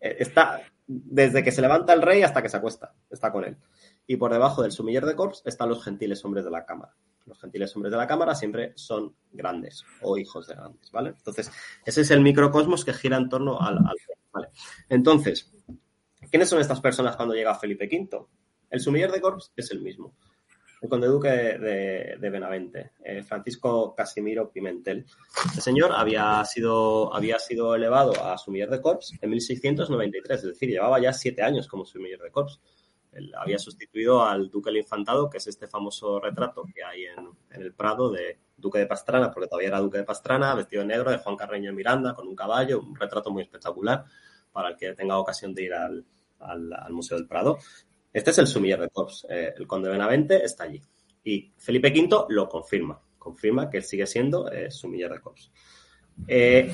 está desde que se levanta el rey hasta que se acuesta, está con él. Y por debajo del sumiller de corps están los gentiles hombres de la cámara. Los gentiles hombres de la cámara siempre son grandes o hijos de grandes, ¿vale? Entonces, ese es el microcosmos que gira en torno al, al entonces, ¿quiénes son estas personas cuando llega Felipe V? El sumiller de Corps es el mismo. El conde duque de, Benavente, eh, Francisco Casimiro Pimentel. Este señor había sido, había sido elevado a sumiller de Corps en 1693, es decir, llevaba ya siete años como sumiller de Corps. Había sustituido al duque del Infantado, que es este famoso retrato que hay en, el Prado de Duque de Pastrana, porque todavía era Duque de Pastrana, vestido de negro, de Juan Carreño Miranda, con un caballo, un retrato muy espectacular para el que tenga ocasión de ir al, Museo del Prado. Este es el sumiller de Corps. Eh, el conde Benavente está allí. Y Felipe V lo confirma. Confirma que sigue siendo eh, sumiller de Corps. Eh,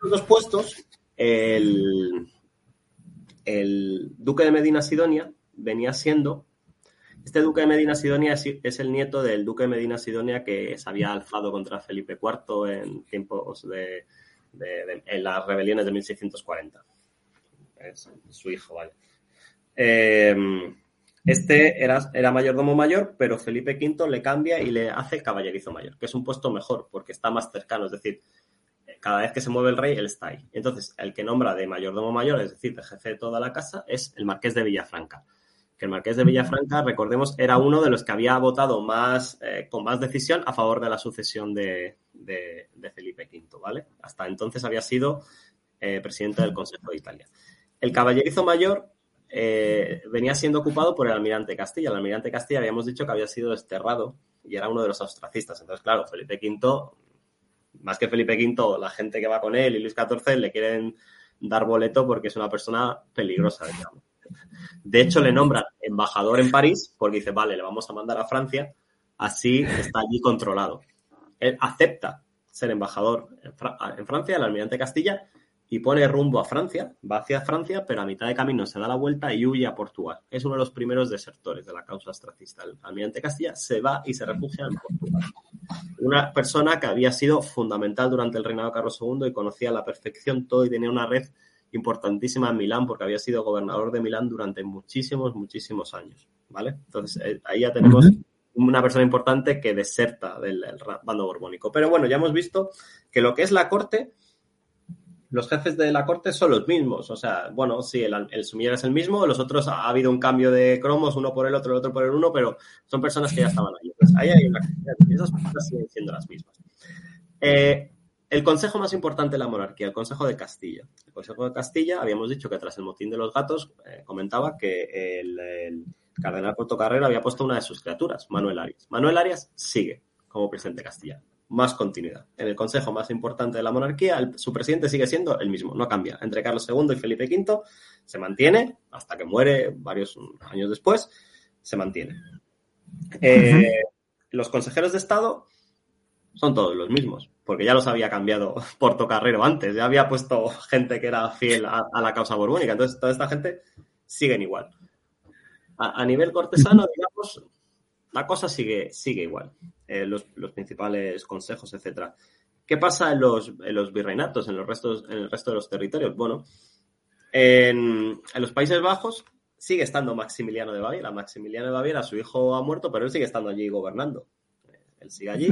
los dos puestos, el, el duque de Medina Sidonia venía siendo este duque de Medina Sidonia es, el nieto del duque de Medina Sidonia que se había alzado contra Felipe IV en tiempos de, en las rebeliones de 1640 es su hijo, ¿vale? Eh, este era, era mayordomo mayor, pero Felipe V le cambia y le hace caballerizo mayor, que es un puesto mejor porque está más cercano, es decir, cada vez que se mueve el rey, él está ahí. Entonces, el que nombra de mayordomo mayor, es decir, de jefe de toda la casa, es el marqués de Villafranca. Que el marqués de Villafranca, recordemos, era uno de los que había votado más, eh, con más decisión a favor de la sucesión de, Felipe V, ¿vale? Hasta entonces había sido eh, presidente del Consejo de Italia. El caballerizo mayor eh, venía siendo ocupado por el almirante Castilla. El almirante Castilla habíamos dicho que había sido desterrado y era uno de los ostracistas. Entonces, claro, Felipe V más que Felipe V, la gente que va con él y Luis XIV le quieren dar boleto porque es una persona peligrosa, digamos. De hecho, le nombran embajador en París porque dice, vale, le vamos a mandar a Francia, así está allí controlado. Él acepta ser embajador en, Francia, el almirante Castilla, y pone rumbo a Francia, va hacia Francia, pero a mitad de camino se da la vuelta y huye a Portugal. Es uno de los primeros desertores de la causa astracista. El almirante Castilla se va y se refugia en Portugal. Una persona que había sido fundamental durante el reinado de Carlos II y conocía a la perfección todo y tenía una red importantísima en Milán porque había sido gobernador de Milán durante muchísimos, muchísimos años. ¿Vale? Entonces, eh, ahí ya tenemos una persona importante que deserta del, bando borbónico. Pero bueno, ya hemos visto que lo que es la corte, los jefes de la corte son los mismos. O sea, bueno, sí, el, el sumiller es el mismo, los otros ha, habido un cambio de cromos, uno por el otro, el otro por el uno, pero son personas que ya estaban ahí. Entonces, ahí hay una esas personas siguen siendo las mismas. Eh, el consejo más importante de la monarquía, el Consejo de Castilla. El Consejo de Castilla, habíamos dicho que tras el motín de los gatos, eh, comentaba que el, cardenal Portocarrero había puesto una de sus criaturas, Manuel Arias. Manuel Arias sigue como presidente de Castilla. Más continuidad. En el consejo más importante de la monarquía, su presidente sigue siendo el mismo, no cambia. Entre Carlos II y Felipe V se mantiene hasta que muere varios años después, se mantiene. Eh, los consejeros de Estado son todos los mismos porque ya los había cambiado *laughs* Portocarrero antes, ya había puesto gente que era fiel a, la causa borbónica, entonces toda esta gente siguen igual. A, nivel cortesano, digamos, la cosa sigue, sigue igual, eh, los, principales consejos, etcétera. ¿Qué pasa en los, en los virreinatos, en, los restos, en el resto de los territorios? Bueno, en, los Países Bajos sigue estando Maximiliano de Baviera. Maximiliano de Baviera, su hijo ha muerto, pero él sigue estando allí gobernando. Él sigue allí.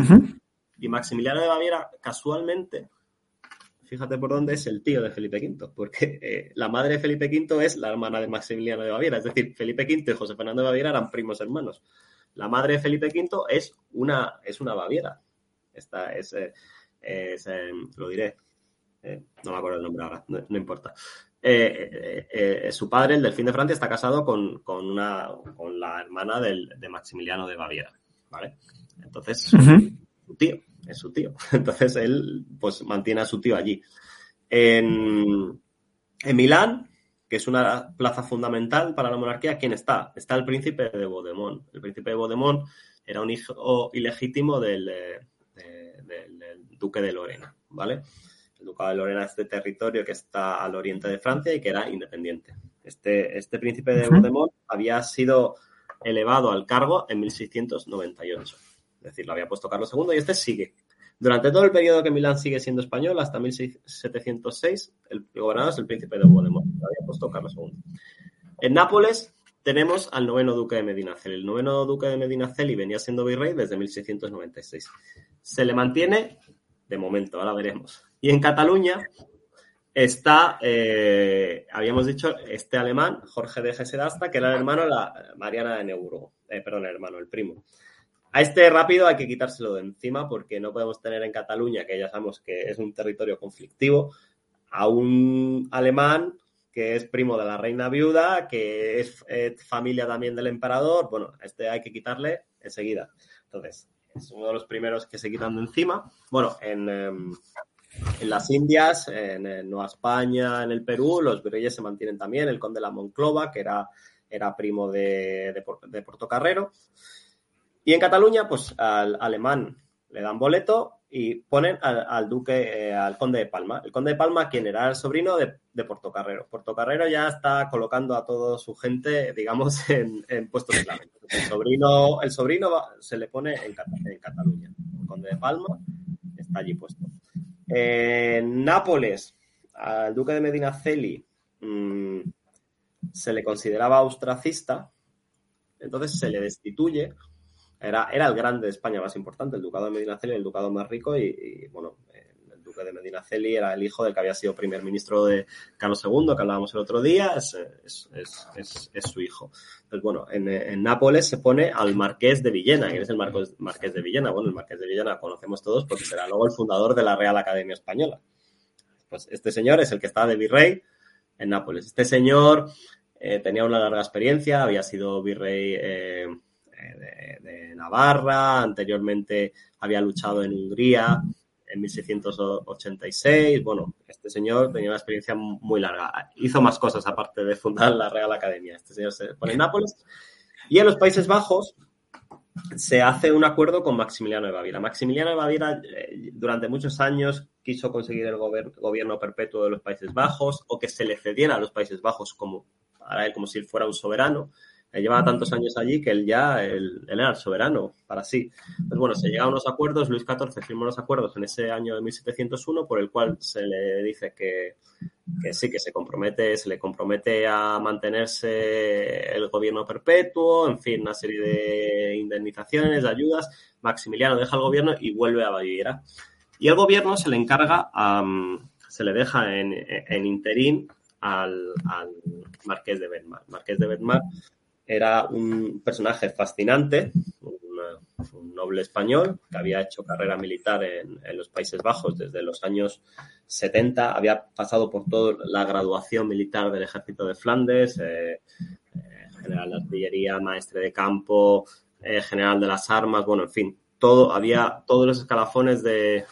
Y Maximiliano de Baviera, casualmente, fíjate por dónde es el tío de Felipe V, porque eh, la madre de Felipe V es la hermana de Maximiliano de Baviera. Es decir, Felipe V y José Fernando de Baviera eran primos hermanos. La madre de Felipe V es una, es una Baviera. Esta es, eh, eh, lo diré, no me acuerdo el nombre ahora, no, importa. su padre, el delfín de Francia, está casado con, una, con la hermana de Maximiliano de Baviera. ¿Vale? Entonces, su tío, es su tío. *laughs* Entonces él pues mantiene a su tío allí. En, Milán, que es una plaza fundamental para la monarquía, ¿quién está? Está el príncipe de Bodemón. El príncipe de Bodemón era un hijo ilegítimo del, duque de Lorena, ¿vale? El ducado de Lorena es este territorio que está al oriente de Francia y que era independiente. Este, este príncipe de Bodemont había sido elevado al cargo en 1698. Es decir, lo había puesto Carlos II y este sigue. Durante todo el periodo que Milán sigue siendo español, hasta 1706, el gobernador es el príncipe de Bohemond. Carlos II. En Nápoles tenemos al noveno duque de Medinaceli. El noveno duque de Medinaceli venía siendo virrey desde 1696. Se le mantiene, de momento, ahora veremos. Y en Cataluña está, eh, habíamos dicho, este alemán, Jorge de Gesedasta, que era el hermano de la Mariana de Neuburgo. Eh, perdón, el hermano, el primo. A este rápido hay que quitárselo de encima porque no podemos tener en Cataluña, que ya sabemos que es un territorio conflictivo, a un alemán que es primo de la reina viuda, que es familia también del emperador. Bueno, este hay que quitarle enseguida. Entonces, es uno de los primeros que se quitan de encima. Bueno, en, em, las Indias, en, Nueva España, en el Perú, los virreyes se mantienen también. El conde de la Monclova, que era, era primo de, de, de Portocarrero. Y en Cataluña, pues al alemán le dan boleto y ponen al, duque, eh, al conde de Palma. El conde de Palma, quien era el sobrino de, de Portocarrero. Portocarrero ya está colocando a toda su gente, digamos, *laughs* en, puestos clave. El sobrino, el sobrino se le pone en, Cataluña. El conde de Palma está allí puesto. En Nápoles, al duque de Medinaceli mm, se le consideraba austracista, entonces se le destituye era, era el grande de España más importante, el ducado de Medinaceli, el ducado más rico y, bueno, el duque de Medinaceli era el hijo del que había sido primer ministro de Carlos II, que hablábamos el otro día, es, su hijo. Entonces, bueno, en, Nápoles se pone al marqués de Villena. ¿Quién es el marqués de Villena? Bueno, el marqués de Villena conocemos todos porque será luego el fundador de la Real Academia Española. Pues este señor es el que está de virrey en Nápoles. Este señor eh, tenía una larga experiencia, había sido virrey... Eh, de, Navarra, anteriormente había luchado en Hungría, en 1686. Bueno, este señor tenía una experiencia muy larga. Hizo más cosas aparte de fundar la Real Academia. Este señor se pone en Nápoles. Y en los Países Bajos se hace un acuerdo con Maximiliano de Baviera. Maximiliano de Baviera eh, durante muchos años quiso conseguir el gobierno perpetuo de los Países Bajos o que se le cediera a los Países Bajos como, para él como si él fuera un soberano. Él llevaba tantos años allí que él ya él, era el soberano para sí. Pues bueno, se llegan a unos acuerdos, Luis XIV firmó unos acuerdos en ese año de 1701 por el cual se le dice que, sí, que se compromete, se le compromete a mantenerse el gobierno perpetuo, en fin, una serie de indemnizaciones, de ayudas. Maximiliano deja el gobierno y vuelve a Baviera. Y el gobierno se le encarga, se le deja en, interín al, marqués de Bedmar. Marqués de Bedmar era un personaje fascinante, un noble español que había hecho carrera militar en, los Países Bajos desde los años 70, había pasado por toda la graduación militar del ejército de Flandes, eh, eh, general de artillería, maestre de campo, eh, general de las armas, bueno, en fin, todo, había todos los escalafones de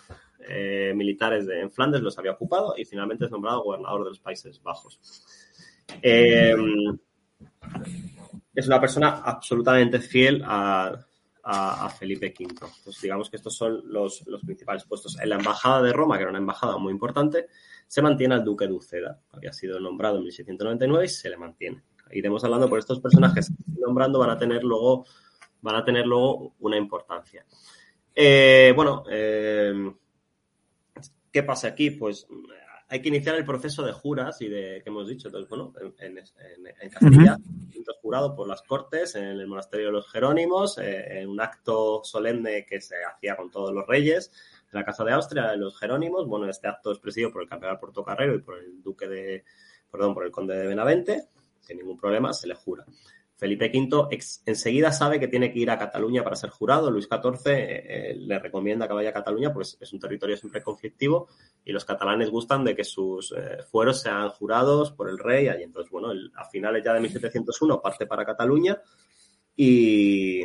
militares de, en Flandes los había ocupado y finalmente es nombrado gobernador de los Países Bajos. Es una persona absolutamente fiel a, a, Felipe V. Pues digamos que estos son los, los, principales puestos. En la embajada de Roma, que era una embajada muy importante, se mantiene al duque de Uceda. Había sido nombrado en 1699 y se le mantiene. Iremos hablando por estos personajes que nombrando van a tener luego, van a tener luego una importancia. Eh, bueno, eh, ¿qué pasa aquí? Pues hay que iniciar el proceso de juras y de que hemos dicho. Entonces, bueno, en, en, en Castilla, uh -huh. jurado por las Cortes, en el monasterio de los Jerónimos, eh, en un acto solemne que se hacía con todos los reyes, en la Casa de Austria de los Jerónimos. Bueno, este acto es presidido por el cardenal Portocarrero y por el duque de, perdón, por el conde de Benavente. Sin ningún problema, se le jura. Felipe V ex, enseguida sabe que tiene que ir a Cataluña para ser jurado. Luis XIV eh, le recomienda que vaya a Cataluña, pues es un territorio siempre conflictivo y los catalanes gustan de que sus eh, fueros sean jurados por el rey. Y entonces, bueno, a finales ya de 1701 parte para Cataluña y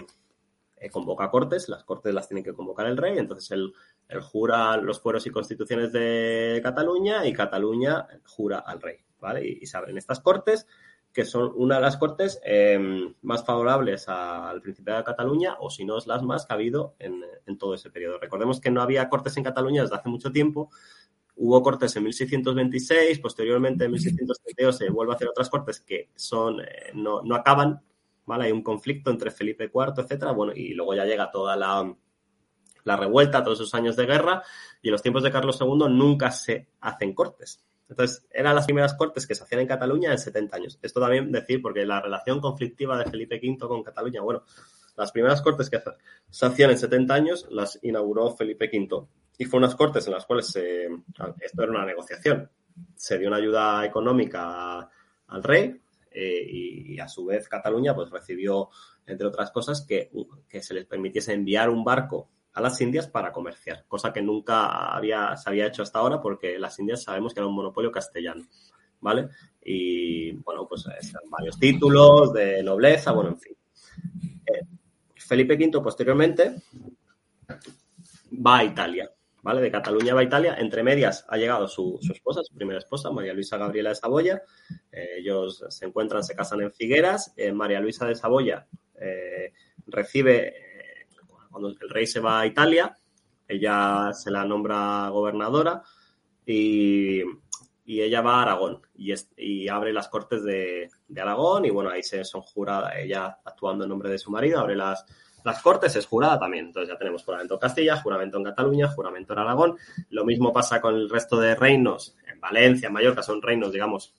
eh, convoca cortes. Las cortes las tiene que convocar el rey. Entonces, él, él jura los fueros y constituciones de Cataluña y Cataluña jura al rey. ¿vale? Y, y se abren estas cortes que son una de las cortes eh, más favorables al Principado de Cataluña, o si no es las más que ha habido en, en, todo ese periodo. Recordemos que no había cortes en Cataluña desde hace mucho tiempo. Hubo cortes en 1626, posteriormente en 1632 se vuelve a hacer otras cortes que son, eh, no, no, acaban, ¿vale? Hay un conflicto entre Felipe IV, etcétera, bueno, y luego ya llega toda la, la revuelta, todos esos años de guerra, y en los tiempos de Carlos II nunca se hacen cortes. Entonces, eran las primeras cortes que se hacían en Cataluña en 70 años. Esto también decir, porque la relación conflictiva de Felipe V con Cataluña, bueno, las primeras cortes que se hacían en 70 años las inauguró Felipe V. Y fue unas cortes en las cuales se, esto era una negociación. Se dio una ayuda económica al rey eh, y, y, a su vez Cataluña pues recibió, entre otras cosas, que, que se les permitiese enviar un barco a las Indias para comerciar, cosa que nunca había, se había hecho hasta ahora porque las Indias sabemos que era un monopolio castellano, ¿vale? Y bueno, pues varios títulos de nobleza, bueno, en fin. Eh, Felipe V posteriormente va a Italia, ¿vale? De Cataluña va a Italia, entre medias ha llegado su, su esposa, su primera esposa, María Luisa Gabriela de Saboya, eh, ellos se encuentran, se casan en Figueras, eh, María Luisa de Saboya eh, recibe cuando el rey se va a Italia, ella se la nombra gobernadora y, y ella va a Aragón y, es, y abre las cortes de, de, Aragón y bueno, ahí se son juradas, ella actuando en nombre de su marido, abre las, las cortes, es jurada también. Entonces ya tenemos juramento en Castilla, juramento en Cataluña, juramento en Aragón. Lo mismo pasa con el resto de reinos. En Valencia, en Mallorca son reinos, digamos,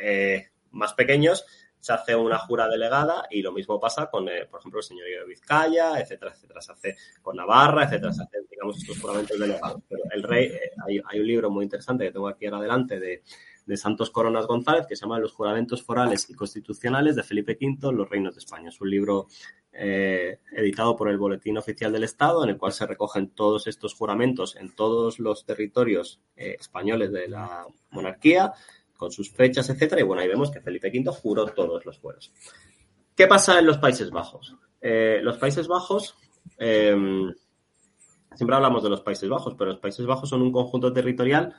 eh, más pequeños, se hace una jura delegada y lo mismo pasa con, eh, por ejemplo, el señorío de Vizcaya, etcétera, etcétera. Se hace con Navarra, etcétera, se hace, digamos, estos juramentos delegados. Pero el rey, eh, hay, hay, un libro muy interesante que tengo aquí ahora adelante de, de, Santos Coronas González que se llama Los juramentos forales y constitucionales de Felipe V, los reinos de España. Es un libro eh, editado por el Boletín Oficial del Estado, en el cual se recogen todos estos juramentos en todos los territorios españoles de la monarquía con sus fechas, etcétera. Y bueno, ahí vemos que Felipe V juró todos los fueros. ¿Qué pasa en los Países Bajos? Eh, los Países Bajos eh, siempre hablamos de los Países Bajos, pero los Países Bajos son un conjunto territorial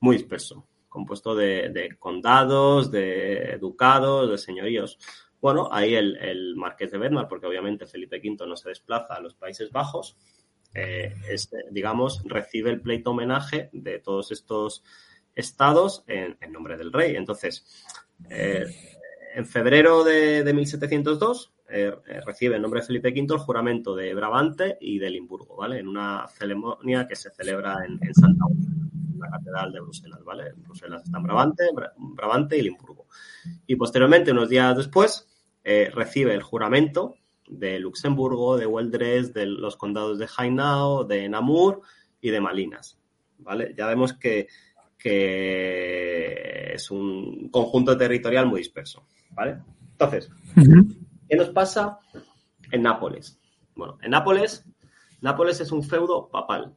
muy disperso, compuesto de, condados, de ducados, de señoríos. Bueno, ahí el, marqués de Bedmar, porque obviamente Felipe V no se desplaza a los Países Bajos, eh, digamos, recibe el pleito homenaje de todos estos estados en, nombre del rey. Entonces, eh, en febrero de, 1702 eh, recibe en nombre de Felipe V el juramento de Brabante y de Limburgo, ¿vale? En una ceremonia que se celebra en, Santa en la Catedral de Bruselas, ¿vale? En Bruselas están Brabante, Brabante y Limburgo. Y posteriormente, unos días después, eh, recibe el juramento de Luxemburgo, de Weldres, de los condados de Hainau, de Namur y de Malinas, ¿vale? Ya vemos que que es un conjunto territorial muy disperso, ¿vale? Entonces, ¿qué nos pasa en Nápoles? Bueno, en Nápoles, Nápoles es un feudo papal.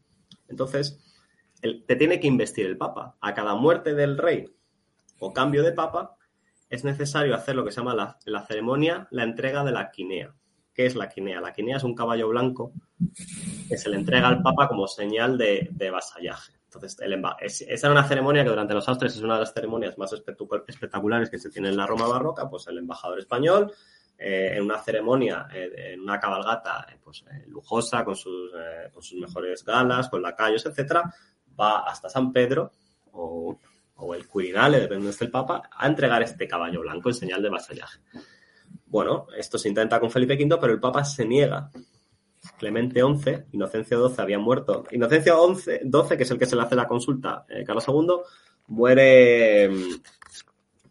Entonces, te tiene que investir el papa. A cada muerte del rey o cambio de papa, es necesario hacer lo que se llama la, ceremonia, la entrega de la quinea. ¿Qué es la quinea? La quinea es un caballo blanco que se le entrega al papa como señal de vasallaje. Entonces, esa era una ceremonia que durante los Austres es una de las ceremonias más espectaculares que se tiene en la Roma barroca, pues el embajador español, eh, en una ceremonia, eh, en una cabalgata eh, pues, lujosa, con sus, con sus mejores galas, con lacayos, etcétera, va hasta San Pedro o, el Quirinale, depende de esté el Papa, a entregar este caballo blanco en señal de vasallaje. Bueno, esto se intenta con Felipe V, pero el Papa se niega Clemente XI, Inocencio XII había muerto. Inocencio XII, que es el que se le hace la consulta, eh, Carlos II, muere mm,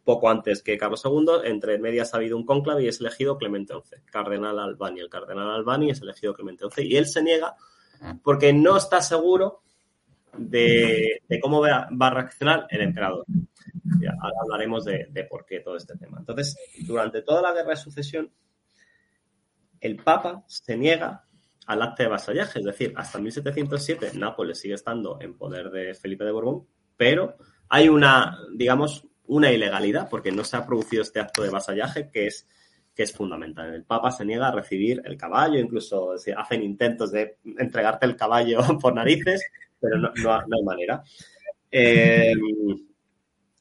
poco antes que Carlos II. Entre medias ha habido un cónclave y es elegido Clemente XI, cardenal Albani. El cardenal Albani es elegido Clemente XI y él se niega porque no está seguro de, cómo va, a reaccionar el emperador. hablaremos de, de por qué todo este tema. Entonces, durante toda la guerra de sucesión, el Papa se niega al acta de vasallaje. Es decir, hasta 1707 Nápoles sigue estando en poder de Felipe de Borbón, pero hay una, digamos, una ilegalidad porque no se ha producido este acto de vasallaje que es, que es fundamental. El Papa se niega a recibir el caballo, incluso hacen intentos de entregarte el caballo *laughs* por narices, pero no, hay manera. Eh,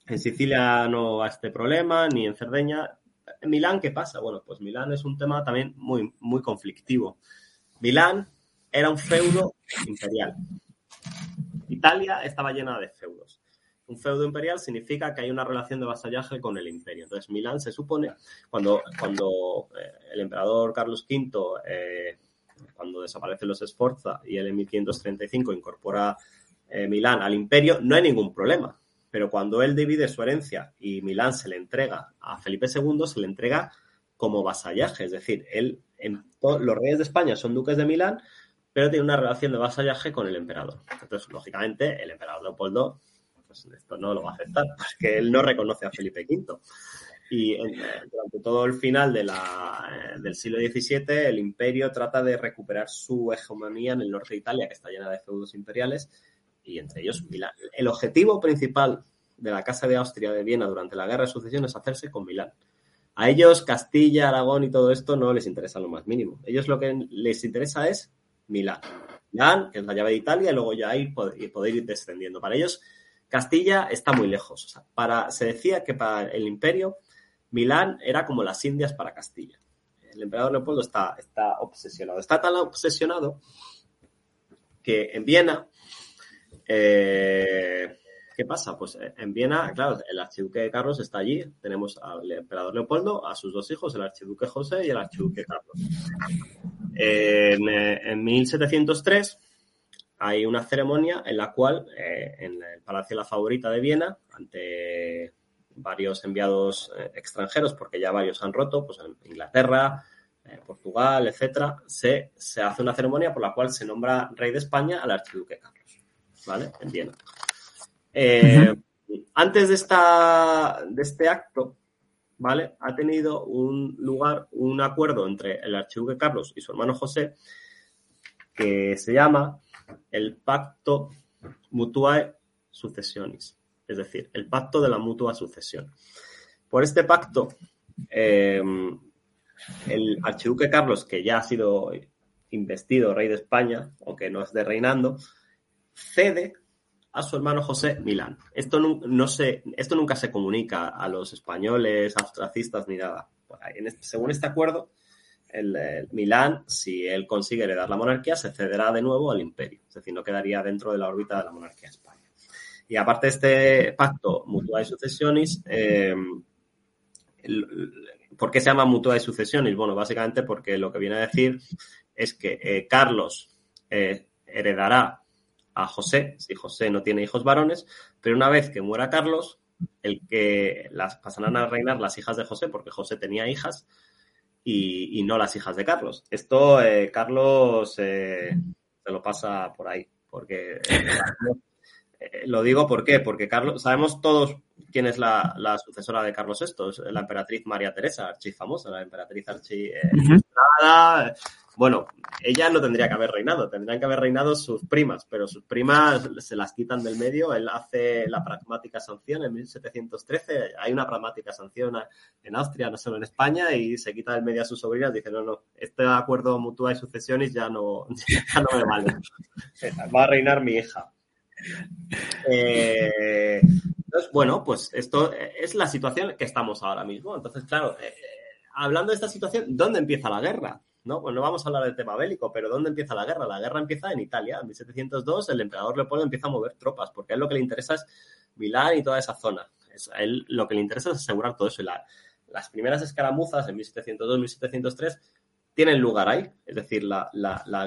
en Sicilia no hay este problema, ni en Cerdeña. En Milán, ¿qué pasa? Bueno, pues Milán es un tema también muy, muy conflictivo. Milán era un feudo imperial. Italia estaba llena de feudos. Un feudo imperial significa que hay una relación de vasallaje con el imperio. Entonces, Milán se supone, cuando, cuando eh, el emperador Carlos V, eh, cuando desaparecen los Sforza y él en 1535 incorpora eh, Milán al imperio, no hay ningún problema. Pero cuando él divide su herencia y Milán se le entrega a Felipe II, se le entrega como vasallaje. Es decir, él los reyes de España son duques de Milán, pero tiene una relación de vasallaje con el emperador. Entonces, lógicamente, el emperador Leopoldo, pues esto no lo va a aceptar, *laughs* porque él no reconoce a Felipe V. Y durante todo el final la, del siglo XVII, el imperio trata de recuperar su hegemonía en el norte de Italia, que está llena de feudos imperiales, y entre ellos Milán. El objetivo principal de la Casa de Austria de Viena durante la Guerra de Sucesión es hacerse con Milán. A ellos Castilla, Aragón y todo esto no les interesa lo más mínimo. Ellos lo que les interesa es Milán. Milán, que es la llave de Italia, y luego ya ahí poder, ir descendiendo. Para ellos, Castilla está muy lejos. se decía que para el imperio, Milán era como las Indias para Castilla. El emperador Leopoldo está, está obsesionado. Está tan obsesionado que en Viena eh, ¿Qué pasa? Pues eh, en Viena, claro, el archiduque Carlos está allí. Tenemos al emperador Leopoldo, a sus dos hijos, el archiduque José y el archiduque Carlos. En, 1703 eh, hay una ceremonia en la cual, eh, en el Palacio de la Favorita de Viena, ante varios enviados extranjeros, porque ya varios han roto, pues en Inglaterra, Portugal, etcétera, se hace una ceremonia por la cual se nombra rey de España al archiduque Carlos, ¿vale? En Viena. Eh, antes de, esta, de este acto, ¿vale? Ha tenido un lugar, un acuerdo entre el archiduque Carlos y su hermano José, que se llama el Pacto Mutuae Successionis, es decir, el Pacto de la Mutua Sucesión. Por este pacto, eh, el archiduque Carlos, que ya ha sido investido rey de España, aunque no es de reinando, cede a su hermano José Milán. Esto, no, esto nunca se comunica a los españoles, austracistas ni nada. según este acuerdo, el, Milán, si él consigue heredar la monarquía, se cederá de nuevo al imperio. Es decir, no quedaría dentro de la órbita de la monarquía de España. Y aparte de este pacto mutua y sucesionis, eh, ¿por qué se llama mutua y sucesionis? Bueno, básicamente porque lo que viene a decir es que eh, Carlos eh, heredará a José, si José no tiene hijos varones, pero una vez que muera Carlos, el que las pasarán a reinar las hijas de José, porque José tenía hijas, y, no las hijas de Carlos. Esto eh, Carlos se lo pasa por ahí, porque lo digo ¿por qué? porque Carlos, sabemos todos quién es la, sucesora de Carlos VI, es la emperatriz María Teresa, archifamosa, la emperatriz archi bueno, ella no tendría que haber reinado, tendrían que haber reinado sus primas, pero sus primas se las quitan del medio. Él hace la pragmática sanción en 1713. Hay una pragmática sanción en Austria, no solo en España, y se quita del medio a sus sobrinas. Dice, no, no, este acuerdo mutua y sucesiones ya no, *laughs* ya no me vale. *laughs* Va a reinar mi hija. Eh, entonces, bueno, pues esto es la situación que estamos ahora mismo. Entonces, claro, eh, hablando de esta situación, ¿dónde empieza la guerra? ¿No? Pues no vamos a hablar del tema bélico, pero ¿dónde empieza la guerra? La guerra empieza en Italia. En 1702 el emperador Leopoldo empieza a mover tropas, porque a él lo que le interesa es Milán y toda esa zona. a él lo que le interesa es asegurar todo eso. Las primeras escaramuzas en 1702-1703 tienen lugar ahí. Es decir, la,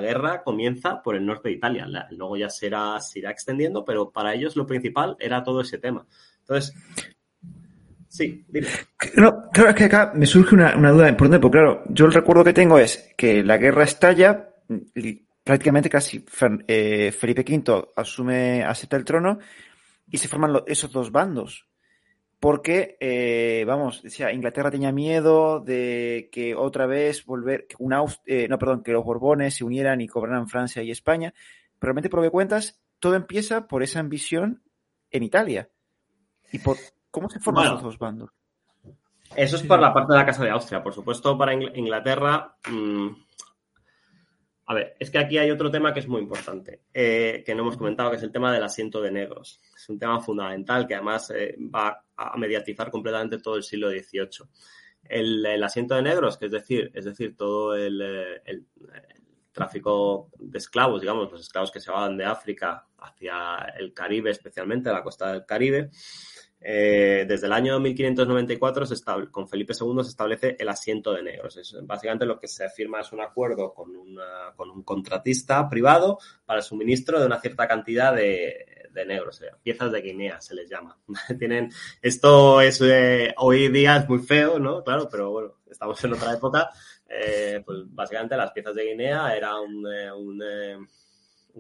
guerra comienza por el norte de Italia. luego ya será, se irá extendiendo, pero para ellos lo principal era todo ese tema. Entonces, Sí, dime. No, claro, es que acá me surge una, duda importante, porque claro, yo el recuerdo que tengo es que la guerra estalla, y prácticamente casi eh, Felipe V asume, acepta el trono y se forman esos dos bandos. Porque, eh, vamos, decía, Inglaterra tenía miedo de que otra vez volver, una, eh, no, perdón, que los Borbones se unieran y cobraran Francia y España. Pero realmente, por lo que cuentas, todo empieza por esa ambición en Italia. Y por, ¿Cómo se forman los dos bandos? Eso es por la parte de la Casa de Austria. Por supuesto, para Inglaterra. Mm, a ver, es que aquí hay otro tema que es muy importante, eh, que no hemos comentado, que es el tema del asiento de negros. Es un tema fundamental que además eh, va a mediatizar completamente todo el siglo XVIII. El, asiento de negros, que es decir, es decir, todo el, eh, el, tráfico de esclavos, digamos, los esclavos que se van de África hacia el Caribe, especialmente a la costa del Caribe, eh, desde el año 1594, se con Felipe II, se establece el asiento de negros. Es, básicamente lo que se firma es un acuerdo con, con un contratista privado para el suministro de una cierta cantidad de, negros, piezas de Guinea se les llama. *laughs* Tienen, esto es eh, hoy día es muy feo, ¿no? Claro, pero bueno, estamos en otra época. Eh, pues básicamente las piezas de Guinea era un un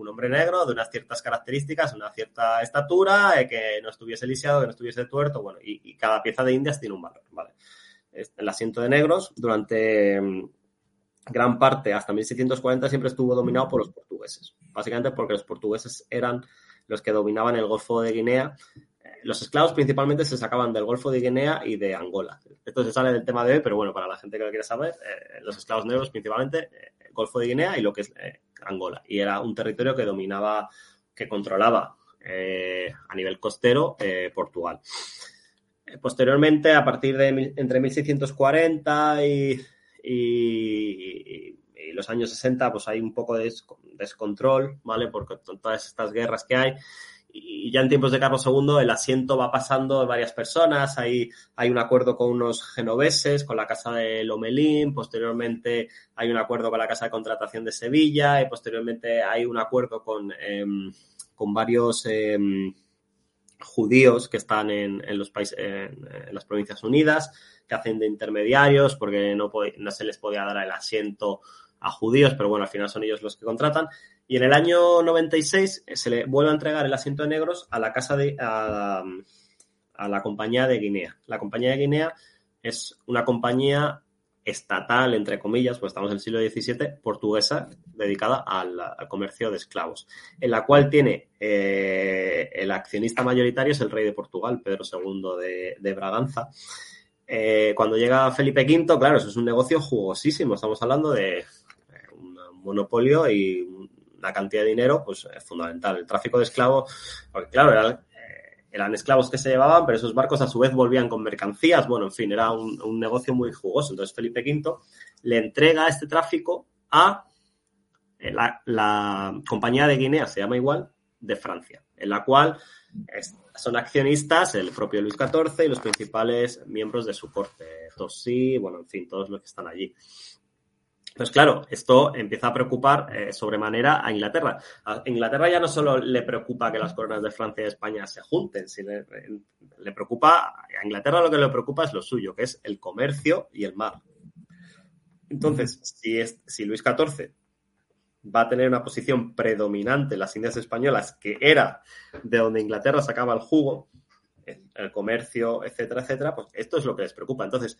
hombre negro de unas ciertas características, una cierta estatura, eh, que no estuviese lisiado, que no estuviese tuerto, bueno, y, cada pieza de indias tiene un valor, ¿vale? El asiento de negros durante mm, gran parte, hasta 1640, siempre estuvo dominado por los portugueses, básicamente porque los portugueses eran los que dominaban el Golfo de Guinea. Eh, los esclavos principalmente se sacaban del Golfo de Guinea y de Angola. Esto se sale del tema de hoy, pero bueno, para la gente que lo quiere saber, eh, los esclavos negros principalmente, Golfo de Guinea y lo que es Angola. Y era un territorio que dominaba, que controlaba eh, a nivel costero eh, Portugal. Eh, posteriormente, a partir de entre 1640 y, y, los años 60, pues hay un poco de descontrol, ¿vale? Porque todas estas guerras que hay y ya en tiempos de Carlos II el asiento va pasando de varias personas, hay, hay un acuerdo con unos genoveses, con la Casa de Lomelín, posteriormente hay un acuerdo con la Casa de Contratación de Sevilla y posteriormente hay un acuerdo con, em, con varios em, judíos que están en, en los países, en, las Provincias Unidas, que hacen de intermediarios porque no, no se les podía dar el asiento a judíos, pero bueno, al final son ellos los que contratan. Y en el año 96 eh, se le vuelve a entregar el asiento de negros a la casa de a, la compañía de Guinea. La compañía de Guinea es una compañía estatal, entre comillas, pues estamos en el siglo XVII, portuguesa, dedicada al, comercio de esclavos, en la cual tiene eh, el accionista mayoritario es el rey de Portugal, Pedro II de, Braganza. Eh, cuando llega Felipe V, claro, eso es un negocio jugosísimo. Estamos hablando de monopolio y una cantidad de dinero, pues es fundamental. El tráfico de esclavos, porque claro, eh, eran esclavos que se llevaban, pero esos barcos a su vez volvían con mercancías. Bueno, en fin, era un, negocio muy jugoso. Entonces Felipe V le entrega este tráfico a la, la, compañía de Guinea, se llama igual, de Francia, en la cual son accionistas el propio Luis XIV y los principales miembros de su corte, Tosi, bueno, en fin, todos los que están allí. Pues claro, esto empieza a preocupar eh, sobremanera a Inglaterra. A Inglaterra ya no solo le preocupa que las coronas de Francia y España se junten, sino le, le, preocupa, a Inglaterra lo que le preocupa es lo suyo, que es el comercio y el mar. Entonces, si, Luis XIV va a tener una posición predominante en las Indias españolas, que era de donde Inglaterra sacaba el jugo, el comercio, etcétera, etcétera, pues esto es lo que les preocupa. Entonces,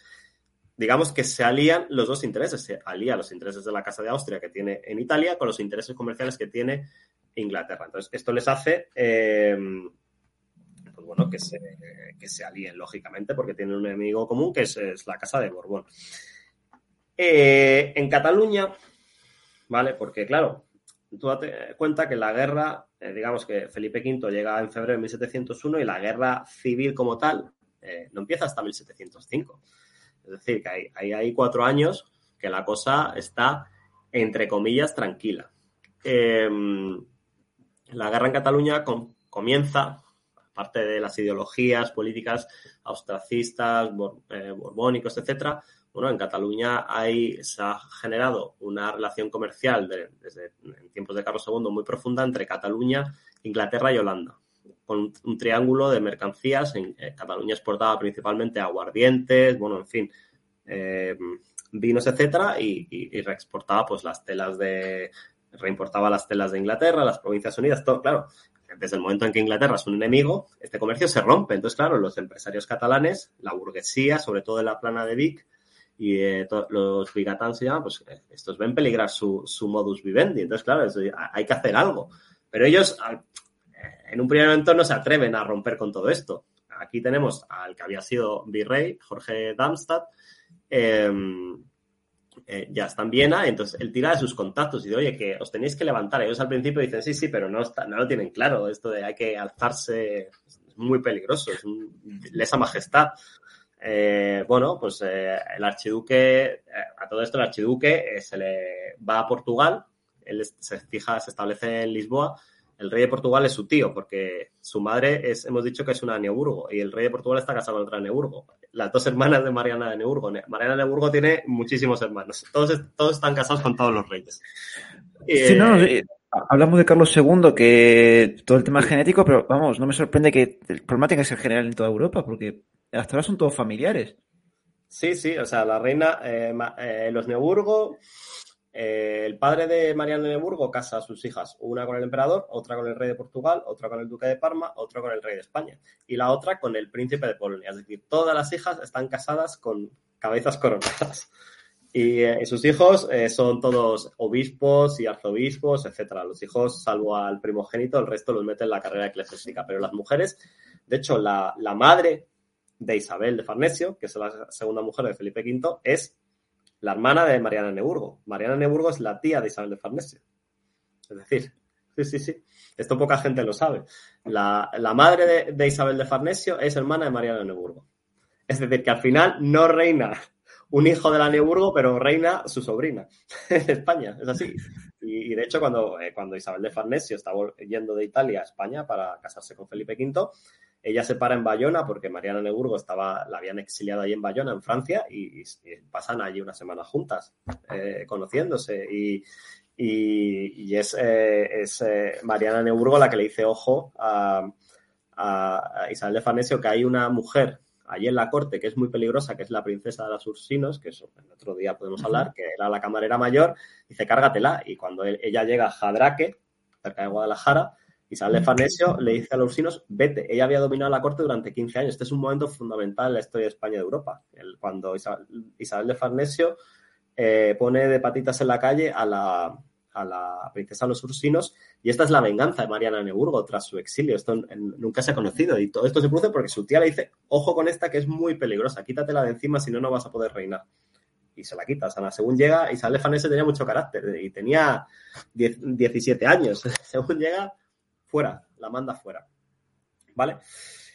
digamos que se alían los dos intereses, se alía los intereses de la Casa de Austria que tiene en Italia con los intereses comerciales que tiene Inglaterra. Entonces, esto les hace, eh, pues bueno, que se, que se alíen, lógicamente, porque tienen un enemigo común que es, la Casa de Borbón. Eh, en Cataluña, ¿vale? Porque, claro, tú date cuenta que la guerra, eh, digamos que Felipe V llega en febrero de 1701 y la guerra civil como tal no empieza hasta 1705. Es decir, que hay, hay, cuatro años que la cosa está, entre comillas, tranquila. Eh, la guerra en Cataluña com comienza, aparte de las ideologías políticas austracistas, bor eh, borbónicos, etcétera, bueno, en Cataluña hay, se ha generado una relación comercial de, desde en tiempos de Carlos II muy profunda entre Cataluña, Inglaterra y Holanda, con un, triángulo de mercancías. En eh, Cataluña exportaba principalmente aguardientes, bueno, en fin, eh, vinos, etcétera, y, reexportaba pues las telas de, reimportaba las telas de Inglaterra, las Provincias Unidas, todo, claro. Desde el momento en que Inglaterra es un enemigo, este comercio se rompe. Entonces, claro, los empresarios catalanes, la burguesía, sobre todo en la plana de Vic, y eh, los bigatans se llaman, pues estos ven peligrar su, modus vivendi. Entonces, claro, hay que hacer algo. Pero ellos, en un primer momento, no se atreven a romper con todo esto. Aquí tenemos al que había sido virrey, Jorge Darmstadt, eh, eh, ya está en Viena, entonces él tira de sus contactos y dice, oye, que os tenéis que levantar. Ellos al principio dicen, sí, sí, pero no, no lo tienen claro, esto de hay que alzarse es muy peligroso, es un, lesa majestad. Eh, bueno, pues eh, el archiduque, a todo esto el archiduque se le va a Portugal, él se fija, se establece en Lisboa, el rey de Portugal es su tío, porque su madre es, hemos dicho que es una Neoburgo, y el rey de Portugal está casado con otra Neoburgo. Las dos hermanas de Mariana de Neoburgo. Mariana de Neoburgo tiene muchísimos hermanos. Todos, todos están casados con todos los reyes. Sí, no, hablamos de Carlos II, que todo el tema genético, pero vamos, no me sorprende que el problema tenga que ser general en toda Europa, porque hasta ahora son todos familiares. Sí, sí, o sea, la reina, eh, eh, los Neoburgo, eh, el padre de Mariano de Neoburgo casa a sus hijas, una con el emperador, otra con el rey de Portugal, otra con el duque de Parma, otra con el rey de España y la otra con el príncipe de Polonia. Es decir, todas las hijas están casadas con cabezas coronadas. Y eh, sus hijos eh, son todos obispos y arzobispos, etcétera. Los hijos, salvo al primogénito, el resto los meten en la carrera eclesiástica. Pero las mujeres, de hecho, la, la madre de Isabel de Farnesio, que es la segunda mujer de Felipe V, es la hermana de Mariana Neburgo. Mariana Neburgo es la tía de Isabel de Farnesio. Es decir, sí, sí, sí. Esto poca gente lo sabe. La, la madre de, de, Isabel de Farnesio es hermana de Mariana Neburgo. Es decir, que al final no reina un hijo de la Neburgo, pero reina su sobrina *laughs* en España. Es así. Y, y de hecho, cuando, eh, cuando Isabel de Farnesio estaba yendo de Italia a España para casarse con Felipe V, ella se para en Bayona porque Mariana Neburgo estaba, la habían exiliado allí en Bayona, en Francia, y, y pasan allí una semana juntas, eh, conociéndose. Y, es, eh, es eh, Mariana Neburgo la que le dice ojo a, a, Isabel de Farnesio que hay una mujer allí en la corte que es muy peligrosa, que es la princesa de las Ursinos, que eso en otro día podemos hablar, que era la camarera mayor, dice cárgatela. Y cuando él, ella llega a Jadraque, cerca de Guadalajara, Isabel de Farnesio le dice a los ursinos, vete. Ella había dominado la corte durante 15 años. Este es un momento fundamental en la historia de España y de Europa. El, cuando Isabel, Isabel, de Farnesio eh, pone de patitas en la calle a la, a la princesa de los ursinos y esta es la venganza de Mariana Neburgo tras su exilio. Esto nunca se ha conocido y todo esto se produce porque su tía le dice, ojo con esta que es muy peligrosa, quítatela de encima si no, no vas a poder reinar. y se la quita. O sea, según llega, Isabel Farnese tenía mucho carácter y tenía 17 años. *laughs* según llega, fuera, la manda fuera. ¿Vale?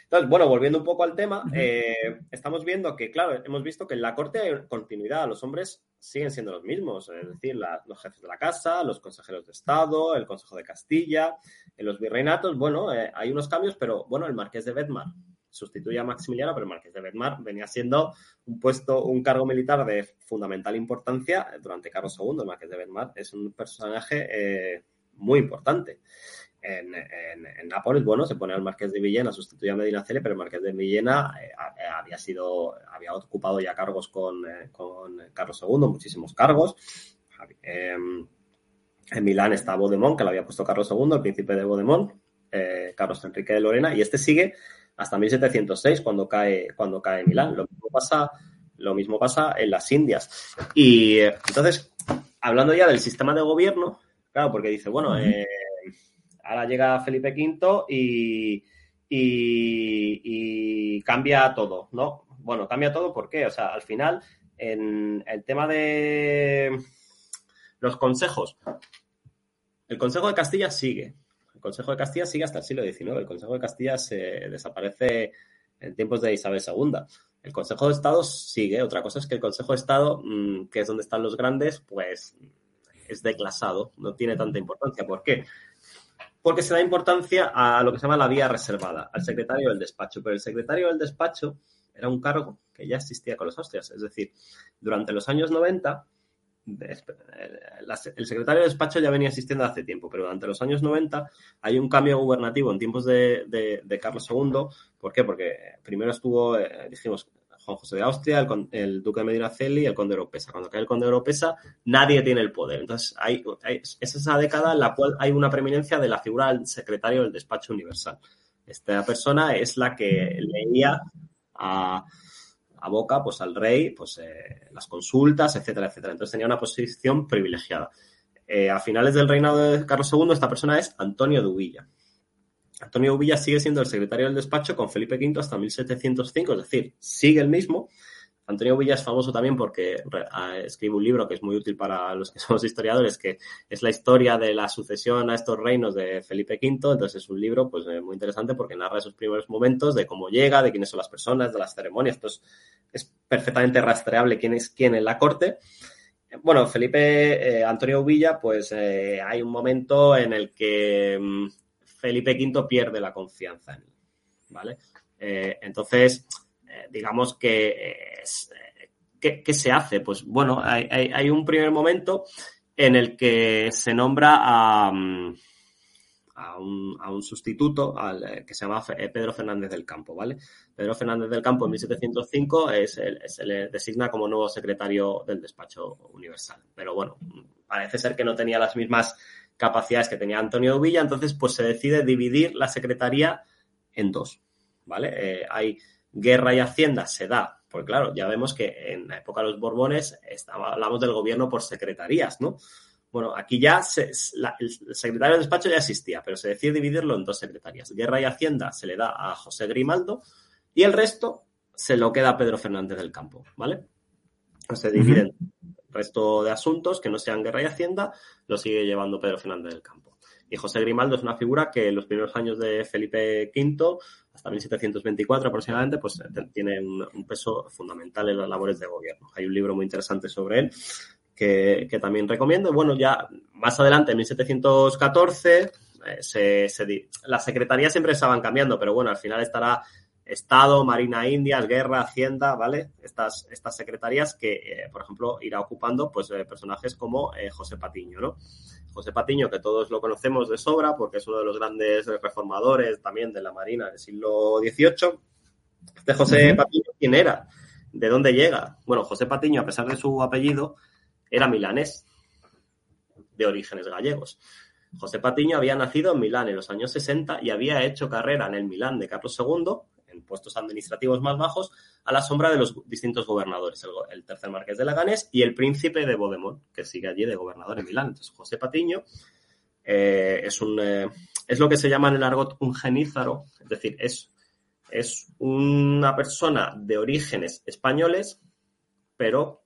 Entonces, bueno, volviendo un poco al tema, eh, estamos viendo que, claro, hemos visto que en la corte hay continuidad, los hombres siguen siendo los mismos, es decir, los jefes de la casa, los consejeros de Estado, el Consejo de Castilla, en los virreinatos, bueno, eh, hay unos cambios, pero bueno, el marqués de Bedmar sustituye a Maximiliano, pero el marqués de Bedmar venía siendo un puesto, un cargo militar de fundamental importancia durante Carlos II. El marqués de Bedmar es un personaje eh, muy importante en, en, Nápoles, bueno, se pone al Marqués de Villena, sustituye a Medinaceli, pero el Marqués de Villena eh, eh, había sido, había ocupado ya cargos con, eh, con Carlos II, muchísimos cargos. Em, en Milán está Baudemont, que lo había puesto Carlos II, el príncipe de Baudemont, Carlos Enrique de Lorena, y este sigue hasta 1706, cuando cae, cuando cae Milán. Lo mismo pasa, lo mismo pasa en las Indias. Y entonces, hablando ya del sistema de gobierno, claro, porque dice, bueno, eh, Ahora llega Felipe V y, cambia todo, ¿no? Bueno, cambia todo ¿por qué? O sea, al final, en el tema de los consejos, el Consejo de Castilla sigue. El Consejo de Castilla sigue hasta el siglo XIX. El Consejo de Castilla se desaparece en tiempos de Isabel II. El Consejo de Estado sigue. Otra cosa es que el Consejo de Estado, mm, que es donde están los grandes, pues es declasado, no tiene tanta importancia. ¿Por qué? Porque se da importancia a lo que se llama la vía reservada, al secretario del despacho. Pero el secretario del despacho era un cargo que ya existía con los Austrias. Es decir, durante los años 90, el secretario del despacho ya venía existiendo hace tiempo, pero durante los años 90 hay un cambio gubernativo en tiempos de, Carlos II. ¿Por qué? Porque primero estuvo, eh, dijimos, Juan José de Austria, el, duque de Medinaceli y el conde de Oropesa. Cuando cae el conde de Oropesa, nadie tiene el poder. Entonces, hay, es esa década en la cual hay una preeminencia de la figura del secretario del despacho universal. Esta persona es la que leía a, boca pues, al rey pues, eh, las consultas, etcétera, etcétera. Entonces tenía una posición privilegiada. Eh, a finales del reinado de Carlos II, esta persona es Antonio Dubilla. Antonio Uvilla sigue siendo el secretario del despacho con Felipe V hasta 1705, es decir, sigue el mismo. Antonio Uvilla es famoso también porque escribe un libro que es muy útil para los que *laughs* somos historiadores, que es la historia de la sucesión a estos reinos de Felipe V. Entonces es un libro pues, eh, muy interesante porque narra esos primeros momentos de cómo llega, de quiénes son las personas, de las ceremonias. Esto es, perfectamente rastreable quién es quién en la corte. Bueno, Felipe, eh, Antonio Uvilla, pues eh, hay un momento en el que mm, Felipe V pierde la confianza en él, ¿vale? Eh, entonces, eh, digamos que, eh, ¿qué, se hace? Pues bueno, hay, un primer momento en el que se nombra a, mm, a, un, sustituto que se llama Pedro Fernández del Campo, ¿vale? Pedro Fernández del Campo en 1705 se le designa como nuevo secretario del despacho universal. Pero bueno, parece ser que no tenía las mismas capacidades que tenía Antonio Villa, entonces pues se decide dividir la secretaría en dos, ¿vale? Eh, hay guerra y hacienda, se da, porque claro, ya vemos que en la época de los Borbones estaba, hablamos del gobierno por secretarías, ¿no? Bueno, aquí ya el, secretario de despacho ya existía, pero se decide dividirlo en dos secretarías. Guerra y Hacienda se le da a José Grimaldo y el resto se lo queda a Pedro Fernández del Campo, ¿vale? Se dividen resto de asuntos que no sean guerra y hacienda lo sigue llevando Pedro Fernández del Campo. Y José Grimaldo es una figura que en los primeros años de Felipe V, hasta 1724 aproximadamente, pues tiene un, peso fundamental en las labores de gobierno. Hay un libro muy interesante sobre él que, también recomiendo. Bueno, ya más adelante, en 1714, eh, las secretarías siempre estaban cambiando, pero bueno, al final estará Estado, Marina Indias, Guerra, Hacienda, ¿vale? Estas, estas secretarías que, eh, por ejemplo, irá ocupando pues eh, personajes como eh, José Patiño, ¿no? José Patiño, que todos lo conocemos de sobra porque es uno de los grandes reformadores también de la Marina del siglo XVIII. Este José Patiño, ¿quién era? ¿De dónde llega? Bueno, José Patiño, a pesar de su apellido, era milanés, de orígenes gallegos. José Patiño había nacido en Milán en los años 60 y había hecho carrera en el Milán de Carlos II en puestos administrativos más bajos, a la sombra de los distintos gobernadores, el, tercer marqués de Leganés y el príncipe de Bodemont, que sigue allí de gobernador en Milán. Entonces, José Patiño eh, es, un, eh, es lo que se llama en el argot un genízaro, es decir, es, es una persona de orígenes españoles, pero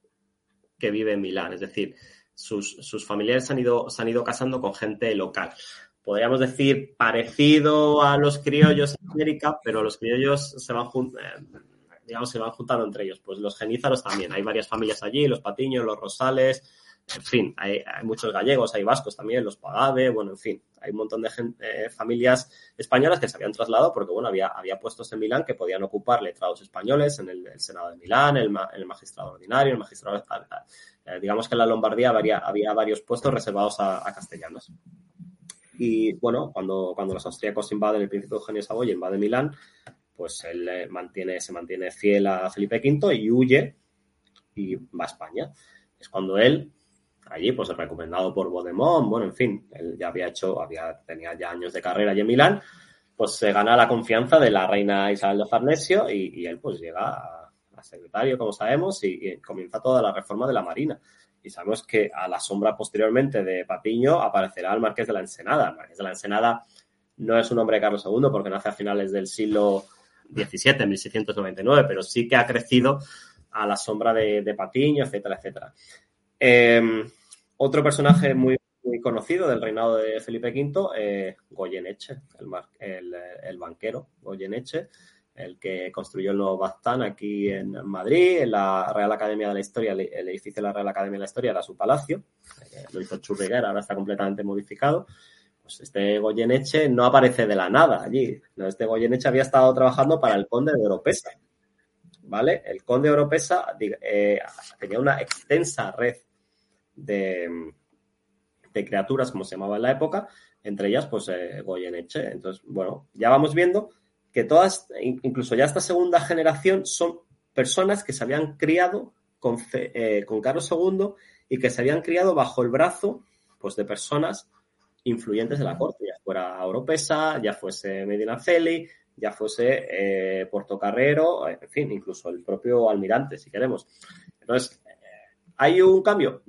que vive en Milán. Es decir, sus, familiares se han, ido, se han ido casando con gente local. Podríamos decir parecido a los criollos en América, pero los criollos se van, eh, digamos, se van juntando entre ellos. Pues los genízaros también. Hay varias familias allí, los Patiños, los Rosales, en fin, hay, muchos gallegos, hay vascos también, los Pagave, bueno, en fin, hay un montón de eh, familias españolas que se habían trasladado porque, bueno, había, había puestos en Milán que podían ocupar letrados españoles en el, Senado de Milán, el, el, magistrado ordinario, el magistrado, eh, digamos que en la Lombardía había, había varios puestos reservados a, castellanos. Y, bueno, cuando, cuando los austríacos invaden, el príncipe Eugenio Saboya invade Milán, pues él eh, mantiene, se mantiene fiel a Felipe V y huye y va a España. Es cuando él allí, pues recomendado por Bodemont, bueno, en fin, él ya había hecho, había, tenía ya años de carrera allí en Milán, pues se gana la confianza de la reina Isabel de Farnesio y, él pues llega a, secretario, como sabemos, y, comienza toda la reforma de la Marina. Y sabemos que a la sombra posteriormente de Patiño aparecerá el Marqués de la Ensenada. El Marqués de la Ensenada no es un hombre de Carlos II porque nace a finales del siglo XVII, 1699, pero sí que ha crecido a la sombra de, de Patiño, etcétera, etcétera. Em, otro personaje muy, conocido del reinado de Felipe V, eh, Goyeneche, el, el, banquero Goyeneche, el que construyó el nuevo Baztán aquí en Madrid, en la Real Academia de la Historia, el, edificio de la Real Academia de la Historia era su palacio, eh, lo hizo Churriguera, ahora está completamente modificado. Pues este Goyeneche no aparece de la nada allí. este Goyeneche había estado trabajando para el conde de Oropesa. ¿Vale? El conde de Oropesa eh, tenía una extensa red de, criaturas, como se llamaba en la época, entre ellas, pues, eh, Goyeneche. Entonces, bueno, ya vamos viendo que todas, incluso ya esta segunda generación, son personas que se habían criado con, eh, con Carlos II y que se habían criado bajo el brazo, pues, de personas influyentes de la corte, ya fuera Oropesa, ya fuese Medina Celi, ya fuese eh, Portocarrero, en fin, incluso el propio almirante, si queremos. Entonces, hay un cambio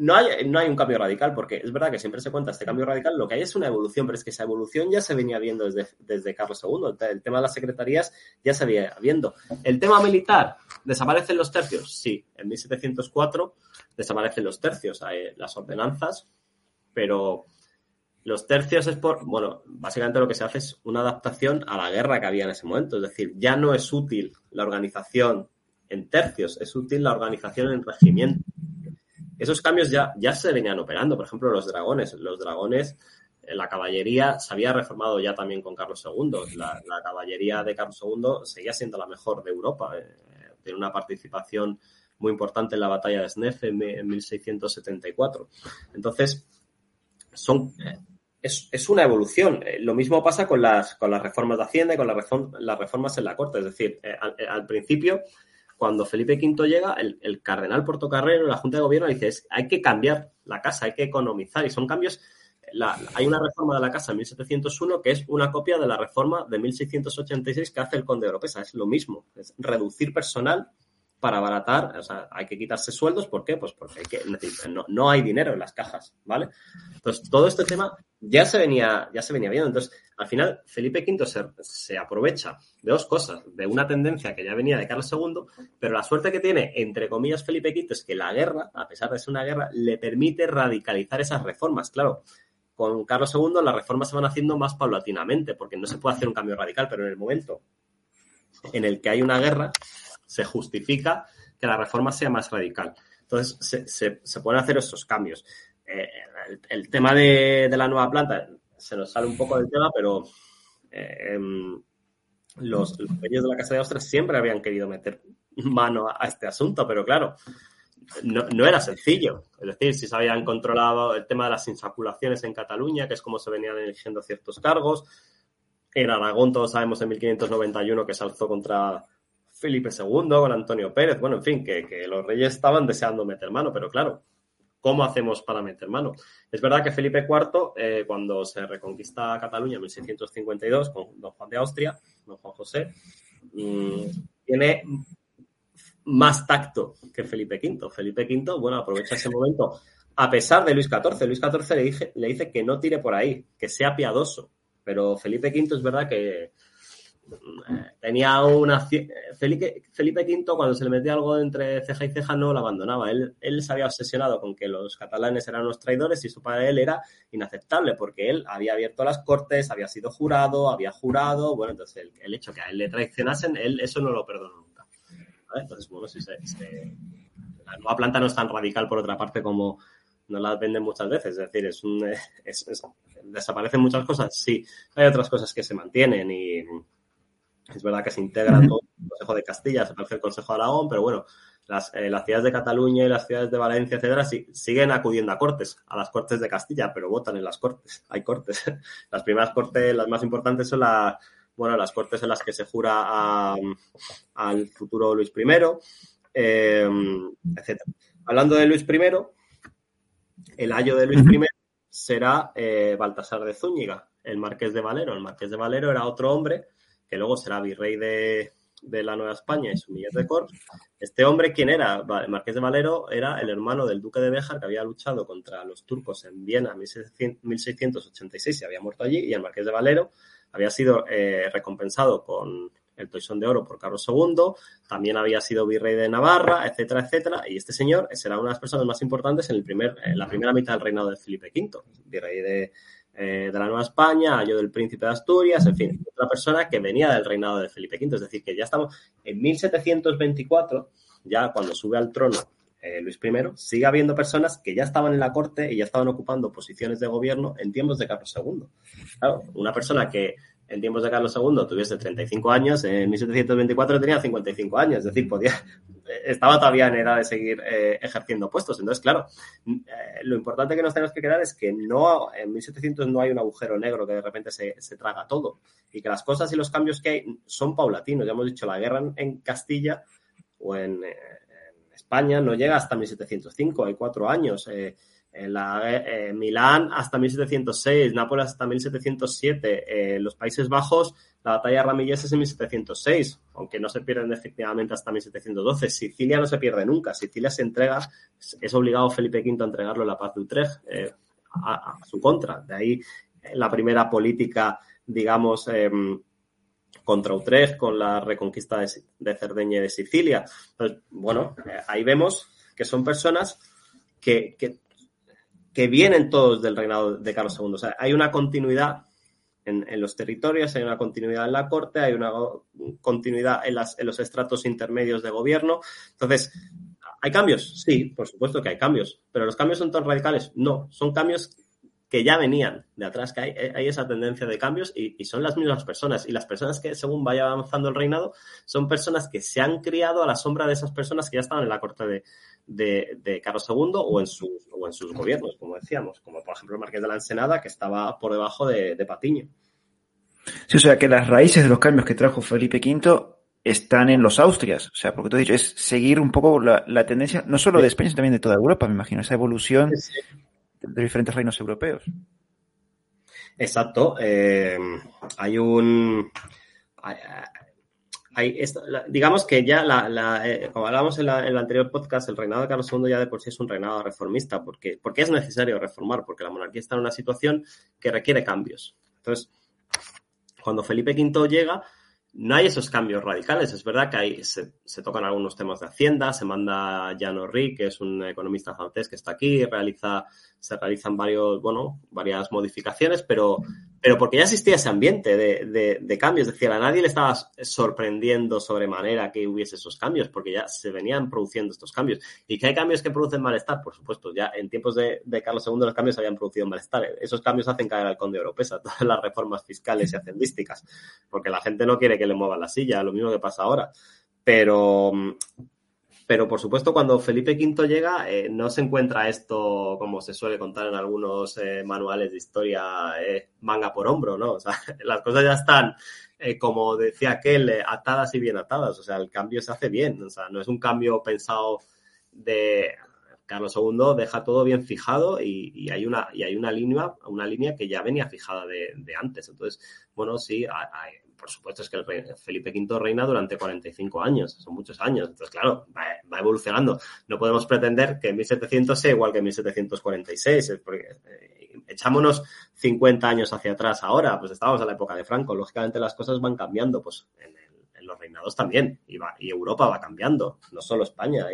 no hay, no hay un cambio radical, porque es verdad que siempre se cuenta este cambio radical, lo que hay es una evolución, pero es que esa evolución ya se venía viendo desde, desde Carlos II. El tema de las secretarías ya se venía viendo. El tema militar, ¿desaparecen los tercios? Sí, en 1704 desaparecen los tercios, las ordenanzas, pero los tercios es por, bueno, básicamente lo que se hace es una adaptación a la guerra que había en ese momento, es decir, ya no es útil la organización en tercios, es útil la organización en regimiento esos cambios ya, ya se venían operando. Por ejemplo, los dragones. Los dragones, eh, la caballería se había reformado ya también con Carlos II. La, caballería de Carlos II seguía siendo la mejor de Europa. Eh, tiene una participación muy importante en la batalla de Snefe en, 1674. Entonces, son, eh, es, una evolución. Lo mismo pasa con las, con las reformas de Hacienda y con las reformas en la Corte. Es decir, al principio cuando Felipe V llega, el, cardenal Portocarrero, la Junta de Gobierno, dice, hay que cambiar la casa, hay que economizar. Y son cambios, hay una reforma de la casa en 1701 que es una copia de la reforma de 1686 que hace el conde de Oropesa. Es lo mismo, es reducir personal para abaratar, o sea, hay que quitarse sueldos, ¿por qué? Pues porque hay que, no, hay dinero en las cajas, ¿vale? Entonces, todo este tema ya se venía, ya se venía viendo. Entonces, al final, Felipe V se, se, aprovecha de dos cosas, de una tendencia que ya venía de Carlos II, pero la suerte que tiene, entre comillas, Felipe V es que la guerra, a pesar de ser una guerra, le permite radicalizar esas reformas. Claro, con Carlos II las reformas se van haciendo más paulatinamente, porque no se puede hacer un cambio radical, pero en el momento en el que hay una guerra, se justifica que la reforma sea más radical. Entonces, se, se, pueden hacer esos cambios. Eh, el, tema de, la nueva planta se nos sale un poco del tema, pero eh, em, los, reyes de la Casa de Austria siempre habían querido meter mano a, este asunto, pero claro, no, no, era sencillo. Es decir, si se habían controlado el tema de las insaculaciones en Cataluña, que es como se venían eligiendo ciertos cargos. En Aragón, todos sabemos en 1591 que se alzó contra Felipe II, con Antonio Pérez, bueno, en fin, que, los reyes estaban deseando meter mano, pero claro, ¿cómo hacemos para meter mano? Es verdad que Felipe IV, eh, cuando se reconquista Cataluña en 1652 con don Juan de Austria, don Juan José, mm, tiene más tacto que Felipe V. Felipe V, bueno, aprovecha ese momento, a pesar de Luis XIV. Luis XIV le dice, le dice que no tire por ahí, que sea piadoso. Pero Felipe V es verdad que tenía una... Felipe, Felipe V, cuando se le metía algo entre ceja y ceja, no lo abandonaba. Él, él se había obsesionado con que los catalanes eran unos traidores y eso para él era inaceptable, porque él había abierto las cortes, había sido jurado, había jurado, bueno, entonces el, hecho que a él le traicionasen, él eso no lo perdonó nunca. Entonces, bueno, si se, la nueva planta no es tan radical, por otra parte, como nos la venden muchas veces. Es decir, es un, desaparecen muchas cosas, sí. Hay otras cosas que se mantienen y es verdad que se integra todo el Consejo de Castilla, se parece el Consejo de Aragón, pero bueno, las, eh, las, ciudades de Cataluña y las ciudades de Valencia, etcétera, siguen acudiendo a cortes, a las cortes de Castilla, pero votan en las cortes. *laughs* Hay cortes. Las primeras cortes, las más importantes son las, bueno, las cortes en las que se jura al futuro Luis I, eh, etcétera. Hablando de Luis I, el ayo de Luis I será eh, Baltasar de Zúñiga, el marqués de Valero. El marqués de Valero era otro hombre que luego será virrey de, la Nueva España y su de Corps. Este hombre, ¿quién era? El Marqués de Valero era el hermano del duque de Béjar que había luchado contra los turcos en Viena en 1686 y había muerto allí. Y el Marqués de Valero había sido eh, recompensado con el Toisón de Oro por Carlos II, también había sido virrey de Navarra, etcétera, etcétera. Y este señor será una de las personas más importantes en, el primer, en la primera mitad del reinado de Felipe V, virrey de, eh, de la Nueva España, yo del Príncipe de Asturias, en fin, otra persona que venía del reinado de Felipe V. Es decir, que ya estamos en 1724, ya cuando sube al trono eh, Luis I, sigue habiendo personas que ya estaban en la corte y ya estaban ocupando posiciones de gobierno en tiempos de Carlos II. Claro, una persona que en tiempos de Carlos II tuviese 35 años, en 1724 tenía 55 años, es decir, podía, *laughs* estaba todavía en edad de seguir eh, ejerciendo puestos. Entonces, claro, eh, lo importante que nos tenemos que quedar es que no, en 1700 no hay un agujero negro que de repente se, traga todo y que las cosas y los cambios que hay son paulatinos. Ya hemos dicho, la guerra en, Castilla o en, España no llega hasta 1705, hay cuatro años. Eh, la, eh, Milán hasta 1706, Nápoles hasta 1707, eh, los Países Bajos, la batalla de Ramillés es en 1706, aunque no se pierden efectivamente hasta 1712. Sicilia no se pierde nunca, Sicilia se entrega, es obligado Felipe V a entregarlo en la paz de Utrecht eh, a, su contra. De ahí la primera política, digamos, em, contra Utrecht con la reconquista de, Cerdeña y de Sicilia. bueno, ahí vemos que son personas que que vienen todos del reinado de Carlos II. O sea, hay una continuidad en, los territorios, hay una continuidad en la corte, hay una continuidad en, las, en los estratos intermedios de gobierno. Entonces, ¿hay cambios? Sí, por supuesto que hay cambios, pero los cambios son tan radicales. No, son cambios que ya venían de atrás, que hay, esa tendencia de cambios y, son las mismas personas. Y las personas que, según vaya avanzando el reinado, son personas que se han criado a la sombra de esas personas que ya estaban en la corte de, Carlos II o en, sus, o en sus gobiernos, como decíamos, como por ejemplo el Marqués de la Ensenada, que estaba por debajo de, Patiño. Sí, o sea que las raíces de los cambios que trajo Felipe V están en los Austrias. O sea, porque tú has dicho, es seguir un poco la, tendencia, no solo de España, sino también de toda Europa, me imagino, esa evolución de diferentes reinos europeos. Exacto. Eh, hay un. Hay, digamos que ya, la, eh, como hablábamos en, el anterior podcast, el reinado de Carlos II ya de por sí es un reinado reformista, porque, porque es necesario reformar, porque la monarquía está en una situación que requiere cambios. Entonces, cuando Felipe V llega, no hay esos cambios radicales. Es verdad que hay, se, tocan algunos temas de Hacienda, se manda Jan Orri, que es un economista francés que está aquí, realiza, se realizan varios, bueno, varias modificaciones, pero pero porque ya existía ese ambiente de, de, de, cambios. Es decir, a nadie le estaba sorprendiendo sobremanera que hubiese esos cambios, porque ya se venían produciendo estos cambios. ¿Y que hay cambios que producen malestar? Por supuesto, ya en tiempos de, de Carlos II los cambios habían producido malestar. Esos cambios hacen caer al conde europeo, *laughs* todas las reformas fiscales y hacendísticas, porque la gente no quiere que le muevan la silla, lo mismo que pasa ahora. Pero, pero por supuesto, cuando Felipe V llega, eh, no se encuentra esto, como se suele contar en algunos eh, manuales de historia, eh, manga por hombro, ¿no? O sea, *laughs* las cosas ya están, como decía aquel, atadas y bien atadas. O sea, el cambio se hace bien. O sea, no es un cambio pensado de Carlos II, deja todo bien fijado y, hay, una, y hay una línea, una línea que ya venía fijada de, antes. Entonces, bueno, sí, hay, por supuesto, es que el Felipe V reina durante 45 años, son muchos años. Entonces, claro, va, evolucionando. No podemos pretender que en 1700 sea igual que en 1746. Eh, echámonos 50 años hacia atrás ahora, pues estábamos en la época de Franco, lógicamente las cosas van cambiando, pues en, los reinados también, y, Europa va cambiando, no solo España,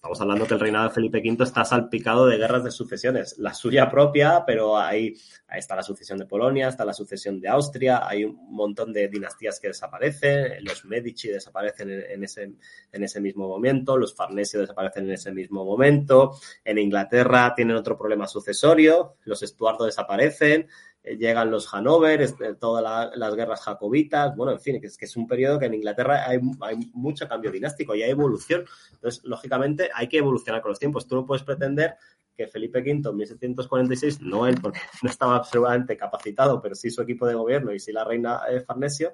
Estamos hablando que el reinado de Felipe V está salpicado de guerras de sucesiones. La suya propia, pero ahí, está la sucesión de Polonia, está la sucesión de Austria, hay un montón de dinastías que desaparecen, los Medici desaparecen en, ese, en ese mismo momento, los Farnesio desaparecen en ese mismo momento, en Inglaterra tienen otro problema sucesorio, los Estuardo desaparecen, llegan los Hanover, todas las guerras jacobitas, bueno, en fin, que es, que es un periodo que en Inglaterra hay, hay, mucho cambio dinástico y hay evolución. Entonces, lógicamente, hay que evolucionar con los tiempos. Tú no puedes pretender que Felipe V en 1746, no él, porque *laughs* no estaba absolutamente capacitado, pero sí su equipo de gobierno y sí la reina eh, Farnesio,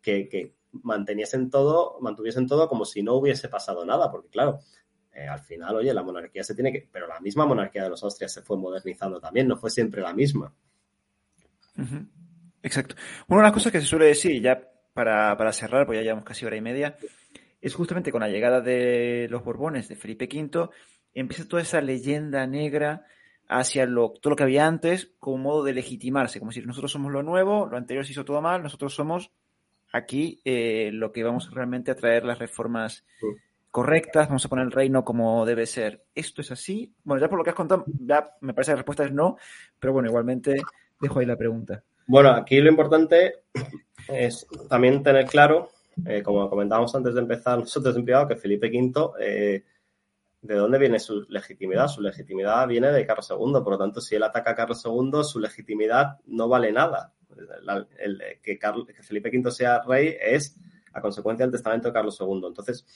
que, que manteniesen todo, mantuviesen todo como si no hubiese pasado nada, porque claro, eh, al final, oye, la monarquía se tiene que, pero la misma monarquía de los Austrias se fue modernizando también, no fue siempre la misma. Exacto. Una de las cosas que se suele decir, ya para, para cerrar, pues ya llevamos casi hora y media, es justamente con la llegada de los Borbones, de Felipe V, empieza toda esa leyenda negra hacia lo, todo lo que había antes como modo de legitimarse, como si nosotros somos lo nuevo, lo anterior se hizo todo mal, nosotros somos aquí eh, lo que vamos realmente a traer las reformas correctas, vamos a poner el reino como debe ser. ¿Esto es así? Bueno, ya por lo que has contado, ya me parece que la respuesta es no, pero bueno, igualmente Dejo ahí la pregunta. Bueno, aquí lo importante es también tener claro, eh, como comentábamos antes de empezar nosotros en privado, que Felipe V, eh, ¿de dónde viene su legitimidad? Su legitimidad viene de Carlos II, por lo tanto, si él ataca a Carlos II, su legitimidad no vale nada. que, Felipe V sea rey es a consecuencia del testamento de Carlos II. Entonces,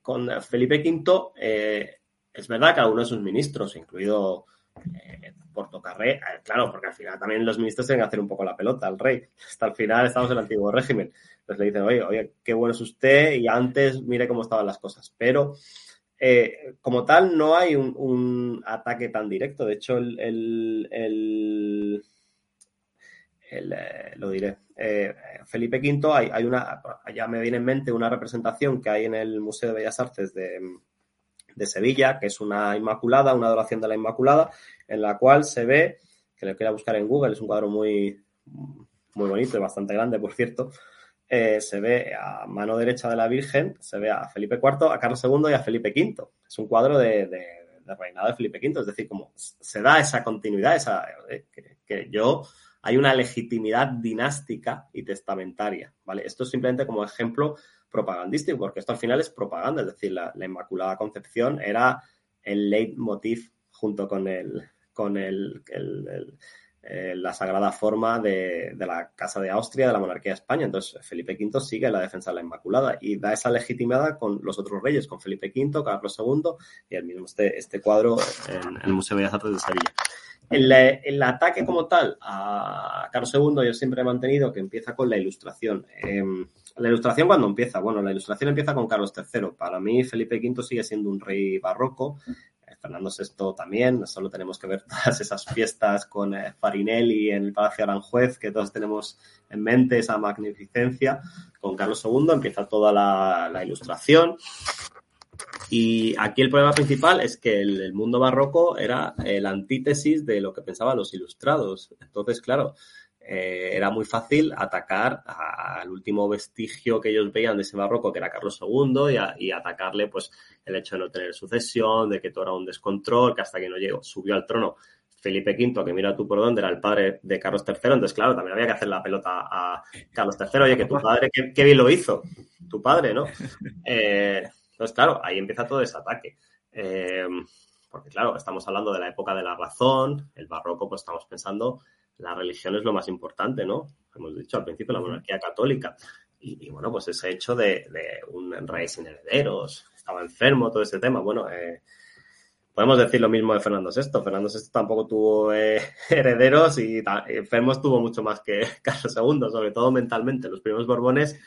con Felipe V, eh, es verdad que algunos de sus ministros, incluido eh, Portocarré, eh, claro, porque al final también los ministros tienen que hacer un poco la pelota al rey. *laughs* Hasta el final estamos en el antiguo régimen. Entonces le dicen, oye, oye, qué bueno es usted y antes mire cómo estaban las cosas. Pero eh, como tal no hay un, ataque tan directo. De hecho, el, el, lo diré. Felipe V, hay, una, ya me viene en mente una representación que hay en el Museo de Bellas Artes de, de Sevilla, que es una Inmaculada, una adoración de la Inmaculada, en la cual se ve, que lo quiera buscar en Google, es un cuadro muy, muy bonito y bastante grande, por cierto, eh, se ve a mano derecha de la Virgen, se ve a Felipe IV, a Carlos II y a Felipe V. Es un cuadro de, reinado de Felipe V, es decir, como se da esa continuidad, esa, eh, que, yo hay una legitimidad dinástica y testamentaria, ¿vale? Esto es simplemente como ejemplo propagandístico, porque esto al final es propaganda, es decir, la, Inmaculada Concepción era el leitmotiv junto con el, con el, eh, la sagrada forma de, la Casa de Austria, de la monarquía de España. Entonces, Felipe V sigue la defensa de la Inmaculada y da esa legitimidad con los otros reyes, con Felipe V, Carlos II y el mismo este, este cuadro en, el Museo de Bellas Artes de Sevilla. El, ataque como tal a Carlos II yo siempre he mantenido que empieza con la ilustración. Em, la ilustración cuando empieza, bueno, la ilustración empieza con Carlos III. Para mí Felipe V sigue siendo un rey barroco. Eh, Fernando VI también, solo tenemos que ver *laughs* todas esas fiestas con eh, Farinelli en el Palacio Aranjuez, que todos tenemos en mente, esa magnificencia. Con Carlos II empieza toda la ilustración. Y aquí el problema principal es que el, mundo barroco era la antítesis de lo que pensaban los ilustrados. Entonces, claro, eh, era muy fácil atacar al último vestigio que ellos veían de ese barroco, que era Carlos II, y, atacarle pues el hecho de no tener sucesión, de que todo era un descontrol, que hasta que no llegó, subió al trono Felipe V, que mira tú por dónde, era el padre de Carlos III, entonces claro, también había que hacer la pelota a Carlos III, oye, que tu padre, qué, bien lo hizo, tu padre, ¿no? Eh, entonces, claro, ahí empieza todo ese ataque. Eh, porque, claro, estamos hablando de la época de la razón, el barroco, pues estamos pensando, la religión es lo más importante, ¿no? Hemos dicho al principio, la monarquía católica. Y, bueno, pues ese hecho de, un rey sin herederos, estaba enfermo, todo ese tema. Bueno, eh, podemos decir lo mismo de Fernando VI. Fernando VI tampoco tuvo eh, *laughs* herederos y enfermos tuvo mucho más que *laughs* Carlos II, sobre todo mentalmente. Los primeros Borbones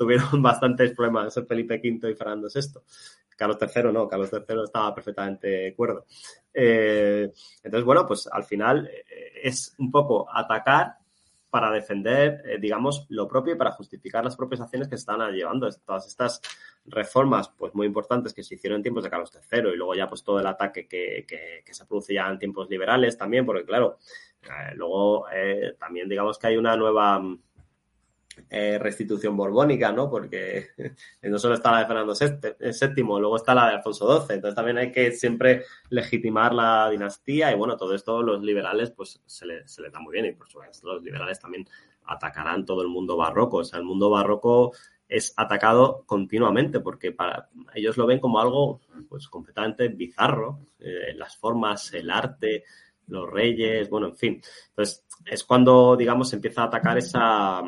tuvieron *laughs* bastantes problemas Felipe V y Fernando VI. Carlos III no, Carlos III estaba perfectamente de acuerdo. Eh, entonces, bueno, pues al final eh, es un poco atacar para defender, eh, digamos, lo propio y para justificar las propias acciones que se están llevando. Todas estas reformas, pues muy importantes que se hicieron en tiempos de Carlos III y luego ya pues todo el ataque que, que, se produce ya en tiempos liberales también, porque claro, eh, luego también digamos que hay una nueva eh, restitución borbónica, ¿no? Porque *laughs* no solo está la de Fernando VII, luego está la de Alfonso XII. Entonces también hay que siempre legitimar la dinastía y bueno, todo esto los liberales pues se les se da muy bien y por supuesto los liberales también atacarán todo el mundo barroco. O sea, el mundo barroco es atacado continuamente porque para ellos lo ven como algo pues completamente bizarro. Eh, las formas, el arte, los reyes, bueno, en fin. Entonces es cuando, digamos, empieza a atacar esa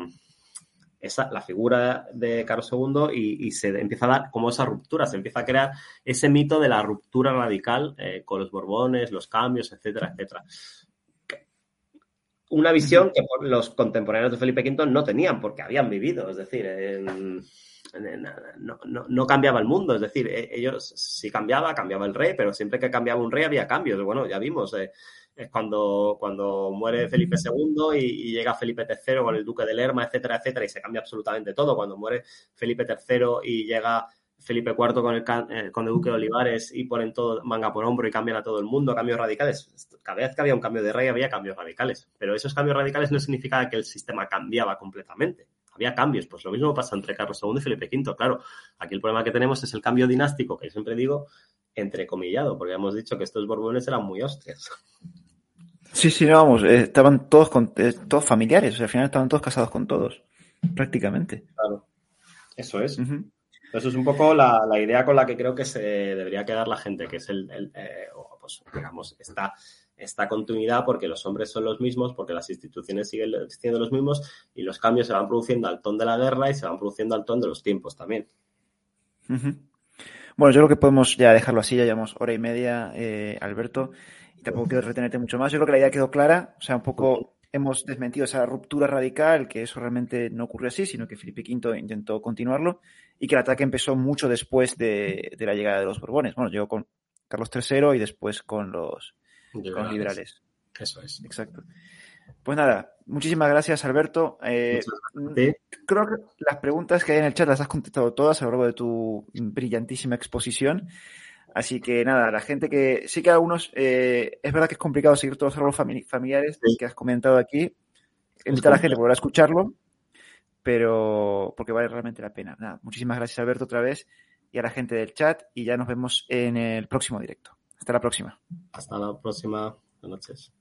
la figura de Carlos II y, se empieza a dar como esa ruptura, se empieza a crear ese mito de la ruptura radical eh, con los Borbones, los cambios, etcétera, etcétera. Una visión que los contemporáneos de Felipe V no tenían porque habían vivido, es decir, no, no, cambiaba el mundo, es decir, e, ellos si cambiaba, cambiaba el rey, pero siempre que cambiaba un rey había cambios. Bueno, ya vimos, eh, es cuando, cuando muere Felipe II y, llega Felipe III con el duque de Lerma, etcétera, etcétera, y se cambia absolutamente todo. Cuando muere Felipe III y llega Felipe IV con el, eh, con el duque de Olivares y ponen todo manga por hombro y cambian a todo el mundo, cambios radicales. Cada vez que había un cambio de rey había cambios radicales, pero esos cambios radicales no significaba que el sistema cambiaba completamente. Había cambios, pues lo mismo pasa entre Carlos II y Felipe V. Claro, aquí el problema que tenemos es el cambio dinástico, que yo siempre digo entrecomillado, porque hemos dicho que estos borbones eran muy hostias. Sí, sí, no, vamos, eh, estaban todos, con, eh, todos familiares, o sea, al final estaban todos casados con todos, prácticamente. Claro, eso es. Eso es un poco la, idea con la que creo que se debería quedar la gente, que es el, eh, pues, digamos, esta, esta continuidad porque los hombres son los mismos, porque las instituciones siguen siendo los mismos y los cambios se van produciendo al ton de la guerra y se van produciendo al ton de los tiempos también. Bueno, yo creo que podemos ya dejarlo así, ya llevamos hora y media, Alberto tampoco quiero retenerte mucho más. Yo creo que la idea quedó clara. O sea, un poco hemos desmentido esa ruptura radical, que eso realmente no ocurrió así, sino que Felipe V intentó continuarlo y que el ataque empezó mucho después de, la llegada de los Borbones. Bueno, llegó con Carlos III y después con los, liberales. Eso es. Exacto. Pues nada, muchísimas gracias, Alberto. Eh, creo que las preguntas que hay en el chat las has contestado todas a lo largo de tu brillantísima exposición. Así que nada, la gente que sí que algunos, eh, es verdad que es complicado seguir todos los árboles familiares que has comentado aquí. Invitar a la gente a a escucharlo, pero porque vale realmente la pena. Nada, muchísimas gracias Alberto otra vez y a la gente del chat y ya nos vemos en el próximo directo. Hasta la próxima. Hasta la próxima. Buenas noches.